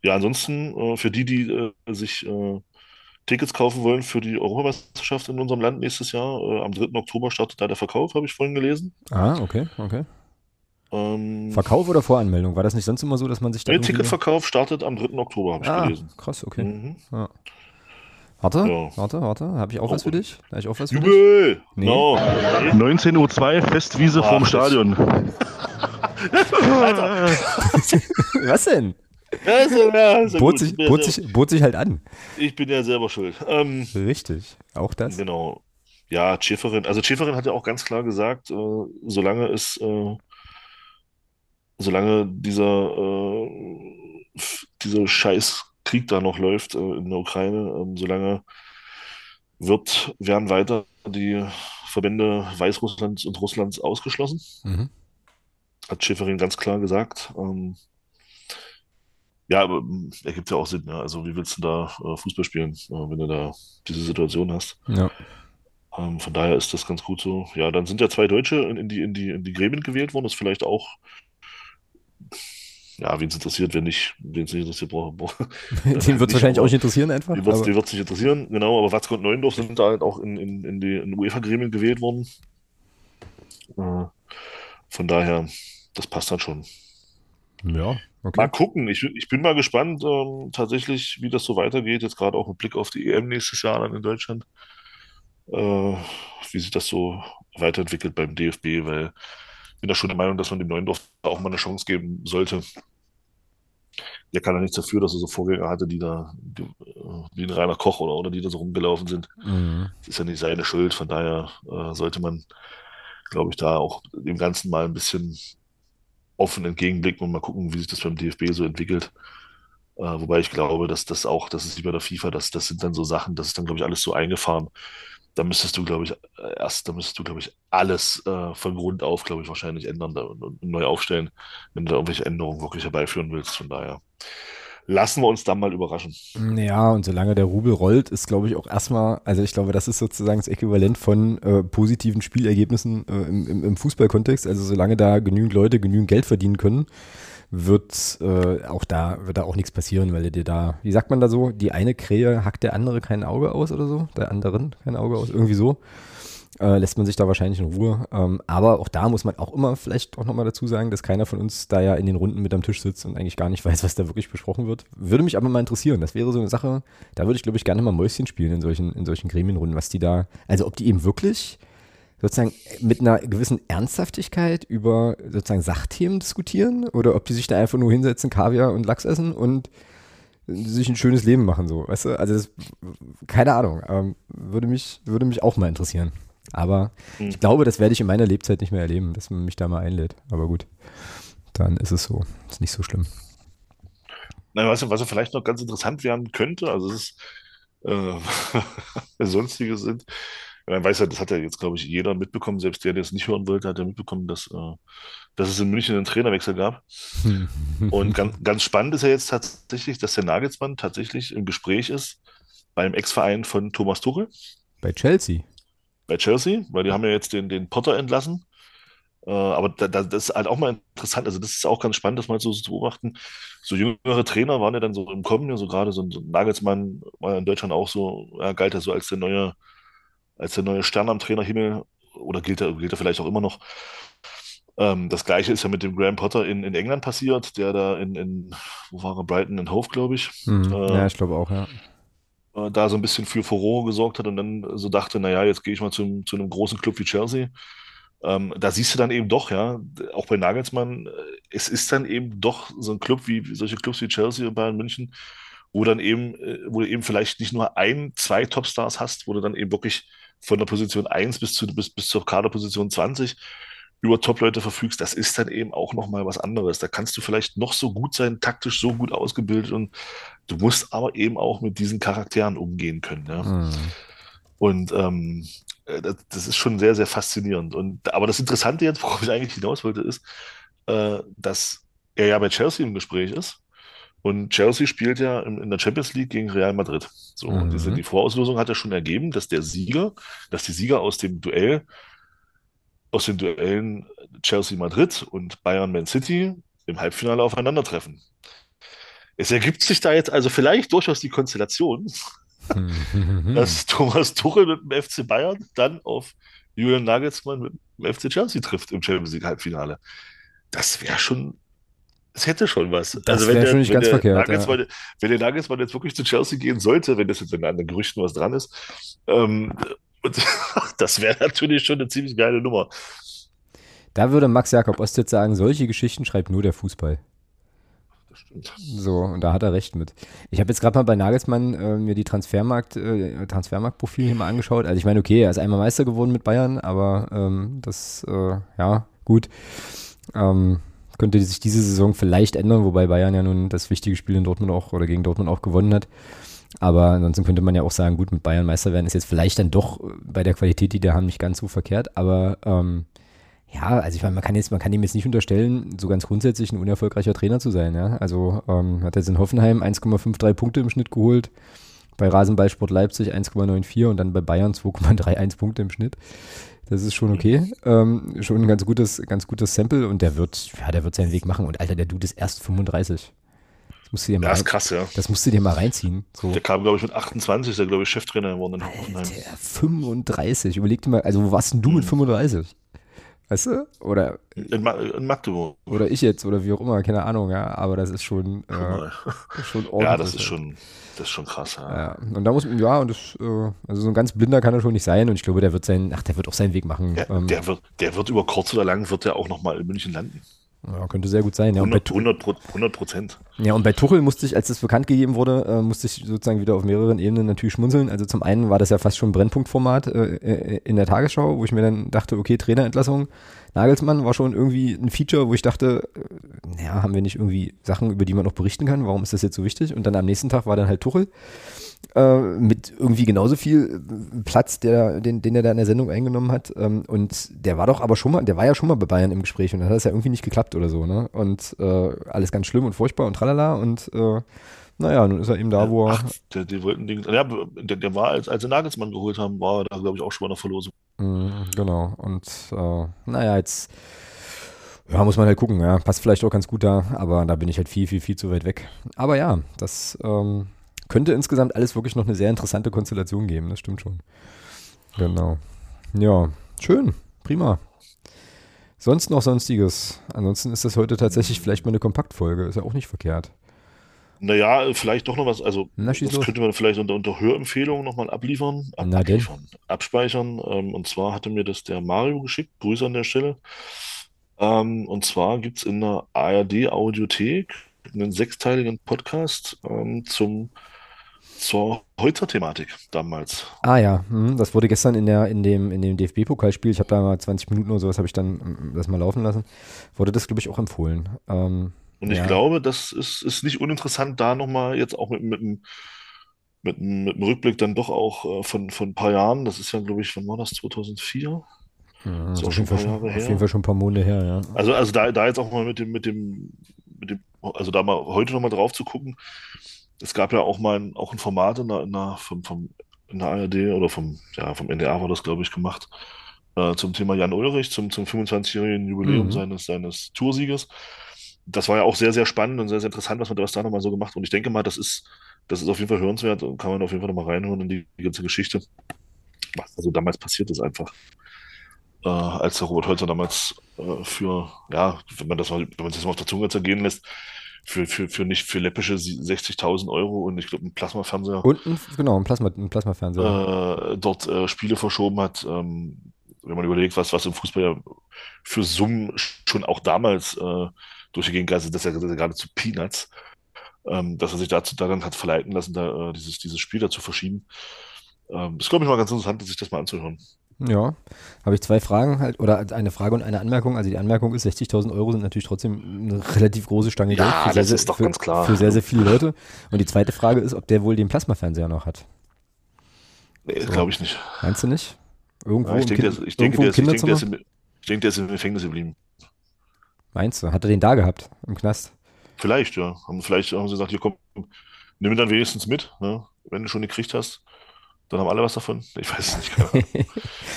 ja ansonsten, äh, für die, die äh, sich Tickets kaufen wollen für die Europameisterschaft in unserem Land nächstes Jahr. Am 3. Oktober startet da der Verkauf, habe ich vorhin gelesen.
Ah, okay, okay.
Ähm,
Verkauf oder Voranmeldung? War das nicht sonst immer so, dass man sich da.
Der Ticketverkauf startet am 3. Oktober, habe ich ah, gelesen.
Krass, okay.
Mhm.
Ja. Warte, ja. warte, warte. Habe ich auch oh, was für dich? Habe ich auch was für
Jubel!
dich? Nee.
No. 19.02 Uhr, Festwiese ah, vorm Stadion.
Was denn?
Ja, ist ja, ja
bot, sich, bot, sich, bot sich halt an.
Ich bin ja selber schuld. Ähm,
Richtig, auch das.
Genau. Ja, Schäferin. Also Schäferin hat ja auch ganz klar gesagt, äh, solange es, äh, solange dieser, äh, dieser Scheißkrieg da noch läuft äh, in der Ukraine, ähm, solange wird, werden weiter die Verbände Weißrusslands und Russlands ausgeschlossen.
Mhm.
Hat Schäferin ganz klar gesagt. Ähm, ja, aber hm, ergibt ja auch Sinn. Ja. Also, wie willst du da äh, Fußball spielen, äh, wenn du da diese Situation hast?
Ja.
Ähm, von daher ist das ganz gut so. Ja, dann sind ja zwei Deutsche in, in die, in, die, in die Gremien gewählt worden. Das ist vielleicht auch, ja, wen es interessiert, wen nicht, wen es nicht interessiert, braucht. Brauch,
Den wird es wahrscheinlich auch nicht interessieren, einfach.
Den wird es nicht interessieren, genau. Aber Watzke und Neuendorf sind da halt auch in, in, in die in UEFA-Gremien gewählt worden. Äh, von daher, das passt dann schon.
Ja, okay.
Mal gucken. Ich, ich bin mal gespannt, ähm, tatsächlich, wie das so weitergeht. Jetzt gerade auch mit Blick auf die EM nächstes Jahr dann in Deutschland. Äh, wie sich das so weiterentwickelt beim DFB, weil bin da schon der Meinung, dass man dem Neuen Dorf auch mal eine Chance geben sollte. Der kann ja nichts dafür, dass er so Vorgänger hatte, die da, die, äh, wie ein reiner Koch oder, oder die da so rumgelaufen sind.
Mhm.
Das ist ja nicht seine Schuld. Von daher äh, sollte man, glaube ich, da auch dem Ganzen mal ein bisschen offen entgegenblicken und mal gucken, wie sich das beim DFB so entwickelt. Äh, wobei ich glaube, dass das auch, das ist wie bei der FIFA, das, das sind dann so Sachen, das ist dann, glaube ich, alles so eingefahren. Da müsstest du, glaube ich, äh, erst, da müsstest du, glaube ich, alles äh, von Grund auf, glaube ich, wahrscheinlich ändern und, neu aufstellen, wenn du da irgendwelche Änderungen wirklich herbeiführen willst. Von daher lassen wir uns dann mal überraschen.
Ja, und solange der Rubel rollt, ist, glaube ich, auch erstmal, also ich glaube, das ist sozusagen das Äquivalent von äh, positiven Spielergebnissen äh, im, im, im Fußballkontext. Also solange da genügend Leute genügend Geld verdienen können, wird äh, auch da wird da auch nichts passieren, weil dir da, wie sagt man da so, die eine Krähe hackt der andere kein Auge aus oder so, der anderen kein Auge aus, irgendwie so äh, lässt man sich da wahrscheinlich in Ruhe. Ähm, aber auch da muss man auch immer vielleicht auch nochmal dazu sagen, dass keiner von uns da ja in den Runden mit am Tisch sitzt und eigentlich gar nicht weiß, was da wirklich besprochen wird. Würde mich aber mal interessieren. Das wäre so eine Sache, da würde ich, glaube ich, gerne mal Mäuschen spielen in solchen, in solchen Gremienrunden, was die da, also ob die eben wirklich sozusagen mit einer gewissen Ernsthaftigkeit über sozusagen Sachthemen diskutieren oder ob die sich da einfach nur hinsetzen, Kaviar und Lachs essen und sich ein schönes Leben machen, so, weißt du? Also, das, keine Ahnung, ähm, würde mich, würde mich auch mal interessieren. Aber mhm. ich glaube, das werde ich in meiner Lebzeit nicht mehr erleben, dass man mich da mal einlädt. Aber gut, dann ist es so. Ist nicht so schlimm.
Nein, was, was vielleicht noch ganz interessant werden könnte, also es ist, äh, sonstige sind, man weiß ja, das hat ja jetzt, glaube ich, jeder mitbekommen, selbst der, der es nicht hören wollte, hat ja mitbekommen, dass, äh, dass es in München einen Trainerwechsel gab. Und ganz, ganz spannend ist ja jetzt tatsächlich, dass der Nagelsmann tatsächlich im Gespräch ist beim Ex-Verein von Thomas Tuchel.
Bei Chelsea.
Bei Chelsea, weil die haben ja jetzt den, den Potter entlassen. Äh, aber da, da, das ist halt auch mal interessant. Also, das ist auch ganz spannend, das mal so zu beobachten. So jüngere Trainer waren ja dann so im Kommen, ja, so gerade so ein, so Nagelsmann war ja in Deutschland auch so, ja, galt ja so als der neue, als der neue Stern am Trainerhimmel oder gilt er, gilt er vielleicht auch immer noch. Ähm, das gleiche ist ja mit dem Graham Potter in, in England passiert, der da in, in wo war er, Brighton in Hove, glaube ich.
Mhm.
Äh,
Ja, ich glaube auch, ja.
äh, da so ein bisschen für Furore gesorgt hat und dann so dachte, naja, jetzt gehe ich mal zum, zu einem großen Club wie Chelsea. Ähm, da siehst du dann eben doch, ja, auch bei Nagelsmann, äh, es ist dann eben doch so ein Club wie solche Clubs wie Chelsea und Bayern München, wo dann eben, äh, wo du eben vielleicht nicht nur ein, zwei Topstars hast, wo du dann eben wirklich von der Position 1 bis zu, bis, bis zur Kaderposition 20 über Top-Leute verfügst, das ist dann eben auch nochmal was anderes. Da kannst du vielleicht noch so gut sein, taktisch so gut ausgebildet und du musst aber eben auch mit diesen Charakteren umgehen können. Ja?
Mhm.
Und ähm, äh, das, das ist schon sehr, sehr faszinierend. Und, aber das Interessante jetzt, worauf ich eigentlich hinaus wollte, ist, äh, dass er ja bei Chelsea im Gespräch ist. Und Chelsea spielt ja in, der Champions League gegen Real Madrid. So, und diese,
Mhm.
die Vorauslosung hat ja schon ergeben, dass der Sieger, dass die Sieger aus dem Duell, aus den Duellen Chelsea Madrid und Bayern Man City im Halbfinale aufeinandertreffen. Es ergibt sich da jetzt also vielleicht durchaus die Konstellation,
Mhm.
dass Thomas Tuchel mit dem FC Bayern dann auf Julian Nagelsmann mit dem FC Chelsea trifft im Champions League Halbfinale. Das wäre schon, es hätte schon was.
Das
wenn
wär
der-
schon nicht
wenn
ganz
der
verkehrt,
Nagelsmann, Wenn der Nagelsmann jetzt wirklich zu Chelsea gehen sollte, wenn das jetzt an den Gerüchten was dran ist, ähm, das wäre natürlich schon eine ziemlich geile Nummer.
Da würde Max Jakob Ost jetzt sagen, solche Geschichten schreibt nur der Fußball.
Das stimmt.
So, und da hat er recht mit. Ich habe jetzt gerade mal bei Nagelsmann äh, mir die Transfermarkt, äh, Transfermarktprofil hier mal angeschaut. Also ich meine, okay, er ist einmal Meister geworden mit Bayern, aber ähm, das, äh, ja, gut. Ähm, könnte sich diese Saison vielleicht ändern, wobei Bayern ja nun das wichtige Spiel in Dortmund auch oder gegen Dortmund auch gewonnen hat. Aber ansonsten könnte man ja auch sagen, gut, mit Bayern Meister werden ist jetzt vielleicht dann doch bei der Qualität, die die haben, nicht ganz so verkehrt. Aber ähm, ja, also ich meine, man kann jetzt, man kann ihm jetzt nicht unterstellen, so ganz grundsätzlich ein unerfolgreicher Trainer zu sein. Ja? Also ähm, hat jetzt in Hoffenheim 1,53 Punkte im Schnitt geholt, bei Rasenballsport Leipzig 1,94 und dann bei Bayern 2,31 Punkte im Schnitt. Das ist schon okay. Ähm, schon ein ganz gutes, ganz gutes Sample und der wird, ja, der wird seinen Weg machen. Und Alter, der Dude ist erst 35. Das musst du dir mal,
Ja, ist krass, ja.
das musst du dir mal reinziehen. So.
Der kam, glaube ich, mit 28, ist er, glaube ich, Cheftrainer geworden in Hoffenheim.
Alter, 35. Überleg dir mal, also wo warst denn du mit
Mhm.
35? Weißt du? Oder,
In, Ma in Magdeburg.
oder ich jetzt oder wie auch immer, keine Ahnung, ja. Aber das ist schon, äh, schon ordentlich.
Ja, das ist schon, das ist schon krass. Ja.
Ja, und da muss man, ja, und das, äh, also so ein ganz blinder kann er schon nicht sein und ich glaube, der wird sein, ach, der wird auch seinen Weg machen.
Der,
ähm,
der, wird, der wird über kurz oder lang wird der auch nochmal in München landen.
Ja, könnte sehr gut sein. Ja und, bei,
100,
Tu-
100, Pro- 100 Prozent.
ja, und bei Tuchel musste ich, als das bekannt gegeben wurde, äh, musste ich sozusagen wieder auf mehreren Ebenen natürlich schmunzeln. Also zum einen war das ja fast schon ein Brennpunktformat äh, äh, in der Tagesschau, wo ich mir dann dachte, okay, Trainerentlassung, Nagelsmann war schon irgendwie ein Feature, wo ich dachte, äh, naja, haben wir nicht irgendwie Sachen, über die man noch berichten kann? Warum ist das jetzt so wichtig? Und dann am nächsten Tag war dann halt Tuchel äh, mit irgendwie genauso viel äh, Platz, der, den, den er da in der Sendung eingenommen hat. Ähm, und der war doch aber schon mal, der war ja schon mal bei Bayern im Gespräch und dann hat es ja irgendwie nicht geklappt oder so, ne? Und äh, alles ganz schlimm und furchtbar und tralala und äh, naja, nun ist er eben da, wo er.
Ach, der, die wollten den, ja, der, der war, als, als sie Nagelsmann geholt haben, war er da, glaube ich, auch schon bei der Verlosung.
Mm, Genau. Und äh, naja, jetzt ja, muss man halt gucken, ja. Passt vielleicht auch ganz gut da, aber da bin ich halt viel, viel, viel zu weit weg. Aber ja, das ähm, könnte insgesamt alles wirklich noch eine sehr interessante Konstellation geben, das stimmt schon. Genau. Ja, schön, prima. Sonst noch Sonstiges. Ansonsten ist das heute tatsächlich vielleicht mal eine Kompaktfolge, ist ja auch nicht verkehrt.
Naja, vielleicht doch noch was, also
Na,
das
los.
könnte man vielleicht unter, unter Hörempfehlungen nochmal abliefern, ab,
Na
abliefern, abspeichern. Ähm, und zwar hatte mir das der Mario geschickt, Grüße an der Stelle. Ähm, und zwar gibt es in der ARD Audiothek einen sechsteiligen Podcast ähm, zum, zur Holzer-Thematik damals.
Ah ja, hm, das wurde gestern in, der, in dem, in dem DFB-Pokalspiel, ich habe da mal 20 Minuten oder sowas, habe ich dann mm, das mal laufen lassen, wurde das, glaube ich, auch empfohlen. Ähm,
Und ich
Ja.
glaube, das ist, ist nicht uninteressant, da nochmal jetzt auch mit, mit, einem- mit, mit dem Rückblick dann doch auch äh, von, von ein paar Jahren. Das ist ja, glaube ich, wann war das? 2004?
Ja, ist auch schon ein paar Jahre her. Auf jeden Fall schon ein paar Monate her, ja.
Also, also da, da jetzt auch mal mit dem, mit dem, mit dem, also da mal heute nochmal drauf zu gucken. Es gab ja auch mal ein, auch ein Format in der, in der, vom, vom, in der ARD oder vom, ja, vom NDR war das, glaube ich, gemacht, äh, zum Thema Jan Ulrich, zum, zum 25-jährigen Jubiläum mhm. seines, seines Toursieges. Das war ja auch sehr, sehr spannend und sehr, sehr interessant, was man da nochmal so gemacht. Und ich denke mal, das ist, das ist auf jeden Fall hörenswert und kann man auf jeden Fall nochmal reinhören in die, die ganze Geschichte. Was also damals passiert ist einfach. Äh, als der Robert Holzer damals äh, für, ja, wenn man das mal, wenn man das mal auf der Zunge zergehen lässt, für, für, für nicht für läppische 60.000 Euro und ich glaube ein Plasmafernseher.
Und ein, genau, ein, Plasma, ein Plasmafernseher.
Äh, dort äh, Spiele verschoben hat. Ähm, wenn man überlegt, was, was im Fußball ja für Summen schon auch damals äh, durch die Gegend das ist ja, das ist ja geradezu Peanuts ähm, dass er sich dazu daran hat verleiten lassen, da, äh, dieses, dieses Spiel da zu verschieben. Ähm, ist, glaube ich, mal ganz interessant, sich das mal anzuhören.
Ja, habe ich zwei Fragen halt, oder eine Frage und eine Anmerkung. Also die Anmerkung ist, 60.000 Euro sind natürlich trotzdem eine relativ große Stange
Geld.
Ja,
das sehr, ist doch
für,
ganz klar.
Für sehr, sehr viele Leute. Und die zweite Frage ist, ob der wohl den Plasmafernseher noch hat.
Nee, so. glaube ich nicht.
Meinst du nicht? Irgendwo
ja, ich denke, der, ich denke, der, ich denke, der ist im, ich denke, der ist im Gefängnis geblieben.
Meinst du? Hat er den da gehabt, im Knast?
Vielleicht, ja. Haben, vielleicht haben sie gesagt, hier komm, nimm ihn dann wenigstens mit, ne? wenn du schon gekriegt hast. Dann haben alle was davon. Ich weiß es nicht.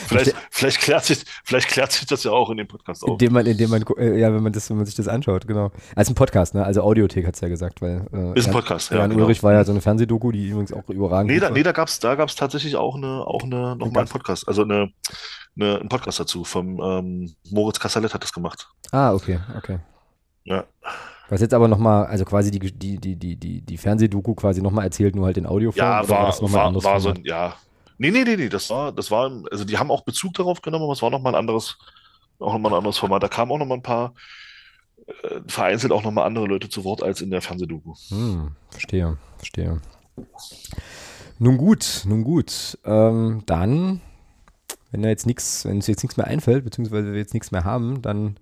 vielleicht, vielleicht, klärt sich, vielleicht klärt sich das ja auch in dem Podcast
auf. Indem man, indem man, äh, ja, wenn man, das, wenn man sich das anschaut, genau. Als ein Podcast, ne? Also Audiothek hat es ja gesagt, weil.
Äh, ist ein Podcast,
ja. Jan genau. Ulrich war ja so eine Fernsehdoku, die übrigens auch überragend
Nee, da, nee, da gab es da gab's tatsächlich auch eine, auch eine, nochmal einen Podcast, also eine, eine, einen Podcast dazu. Vom ähm, Moritz Kassalet hat das gemacht.
Ah, okay, okay.
Ja.
Was jetzt aber nochmal, also quasi die, die, die, die, die, die Fernsehdoku quasi nochmal erzählt, nur halt in Audioform.
Ja, war, war, war, war so ein, ja. Nee, nee, nee, nee, das war, das war, also die haben auch Bezug darauf genommen, aber es war nochmal ein anderes, auch nochmal ein anderes Format. Da kamen auch nochmal ein paar, äh, vereinzelt auch nochmal andere Leute zu Wort als in der Fernsehdoku.
Hm, verstehe, verstehe. Nun gut, nun gut. Ähm, dann, wenn da jetzt nichts, wenn uns jetzt nichts mehr einfällt, beziehungsweise wir jetzt nichts mehr haben, dann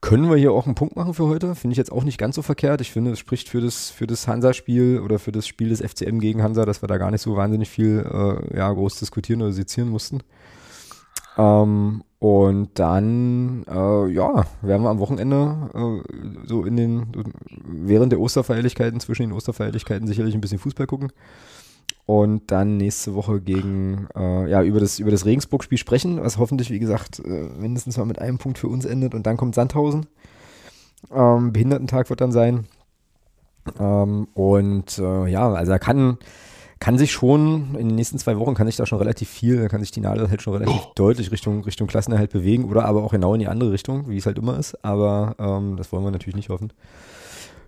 können wir hier auch einen Punkt machen für heute? Finde ich jetzt auch nicht ganz so verkehrt. Ich finde, es spricht für das, für das Hansa-Spiel oder für das Spiel des FCM gegen Hansa, dass wir da gar nicht so wahnsinnig viel äh, ja, groß diskutieren oder sezieren mussten. Ähm, und dann, äh, ja, werden wir am Wochenende äh, so in den, während der Osterfeierlichkeiten, zwischen den Osterfeierlichkeiten sicherlich ein bisschen Fußball gucken und dann nächste Woche gegen, äh, ja, über das, über das Regensburg-Spiel sprechen, was hoffentlich, wie gesagt, äh, mindestens mal mit einem Punkt für uns endet. Und dann kommt Sandhausen. Ähm, Behindertentag wird dann sein. Ähm, und äh, ja, also er kann, kann sich schon, in den nächsten zwei Wochen kann sich da schon relativ viel, kann sich die Nadel halt schon relativ oh. deutlich Richtung, Richtung Klassenerhalt bewegen oder aber auch genau in die andere Richtung, wie es halt immer ist. Aber ähm, das wollen wir natürlich nicht hoffen.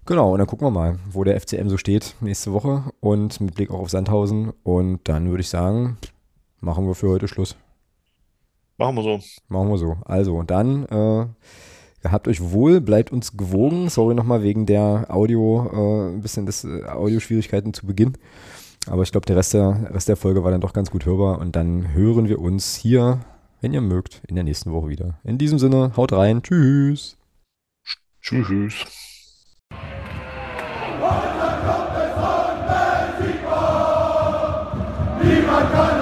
Genau, und dann gucken wir mal, wo der FCM so steht nächste Woche und mit Blick auch auf Sandhausen. Und dann würde ich sagen, machen wir für heute Schluss.
Machen wir so.
Machen wir so. Also, dann äh, Habt euch wohl, bleibt uns gewogen. Sorry nochmal wegen der Audio, äh, ein bisschen des äh, Audioschwierigkeiten zu Beginn. Aber ich glaube, der Rest der, Rest der Folge war dann doch ganz gut hörbar. Und dann hören wir uns hier, wenn ihr mögt, in der nächsten Woche wieder. In diesem Sinne, haut rein. Tschüss.
Tschüss.
Niemand kann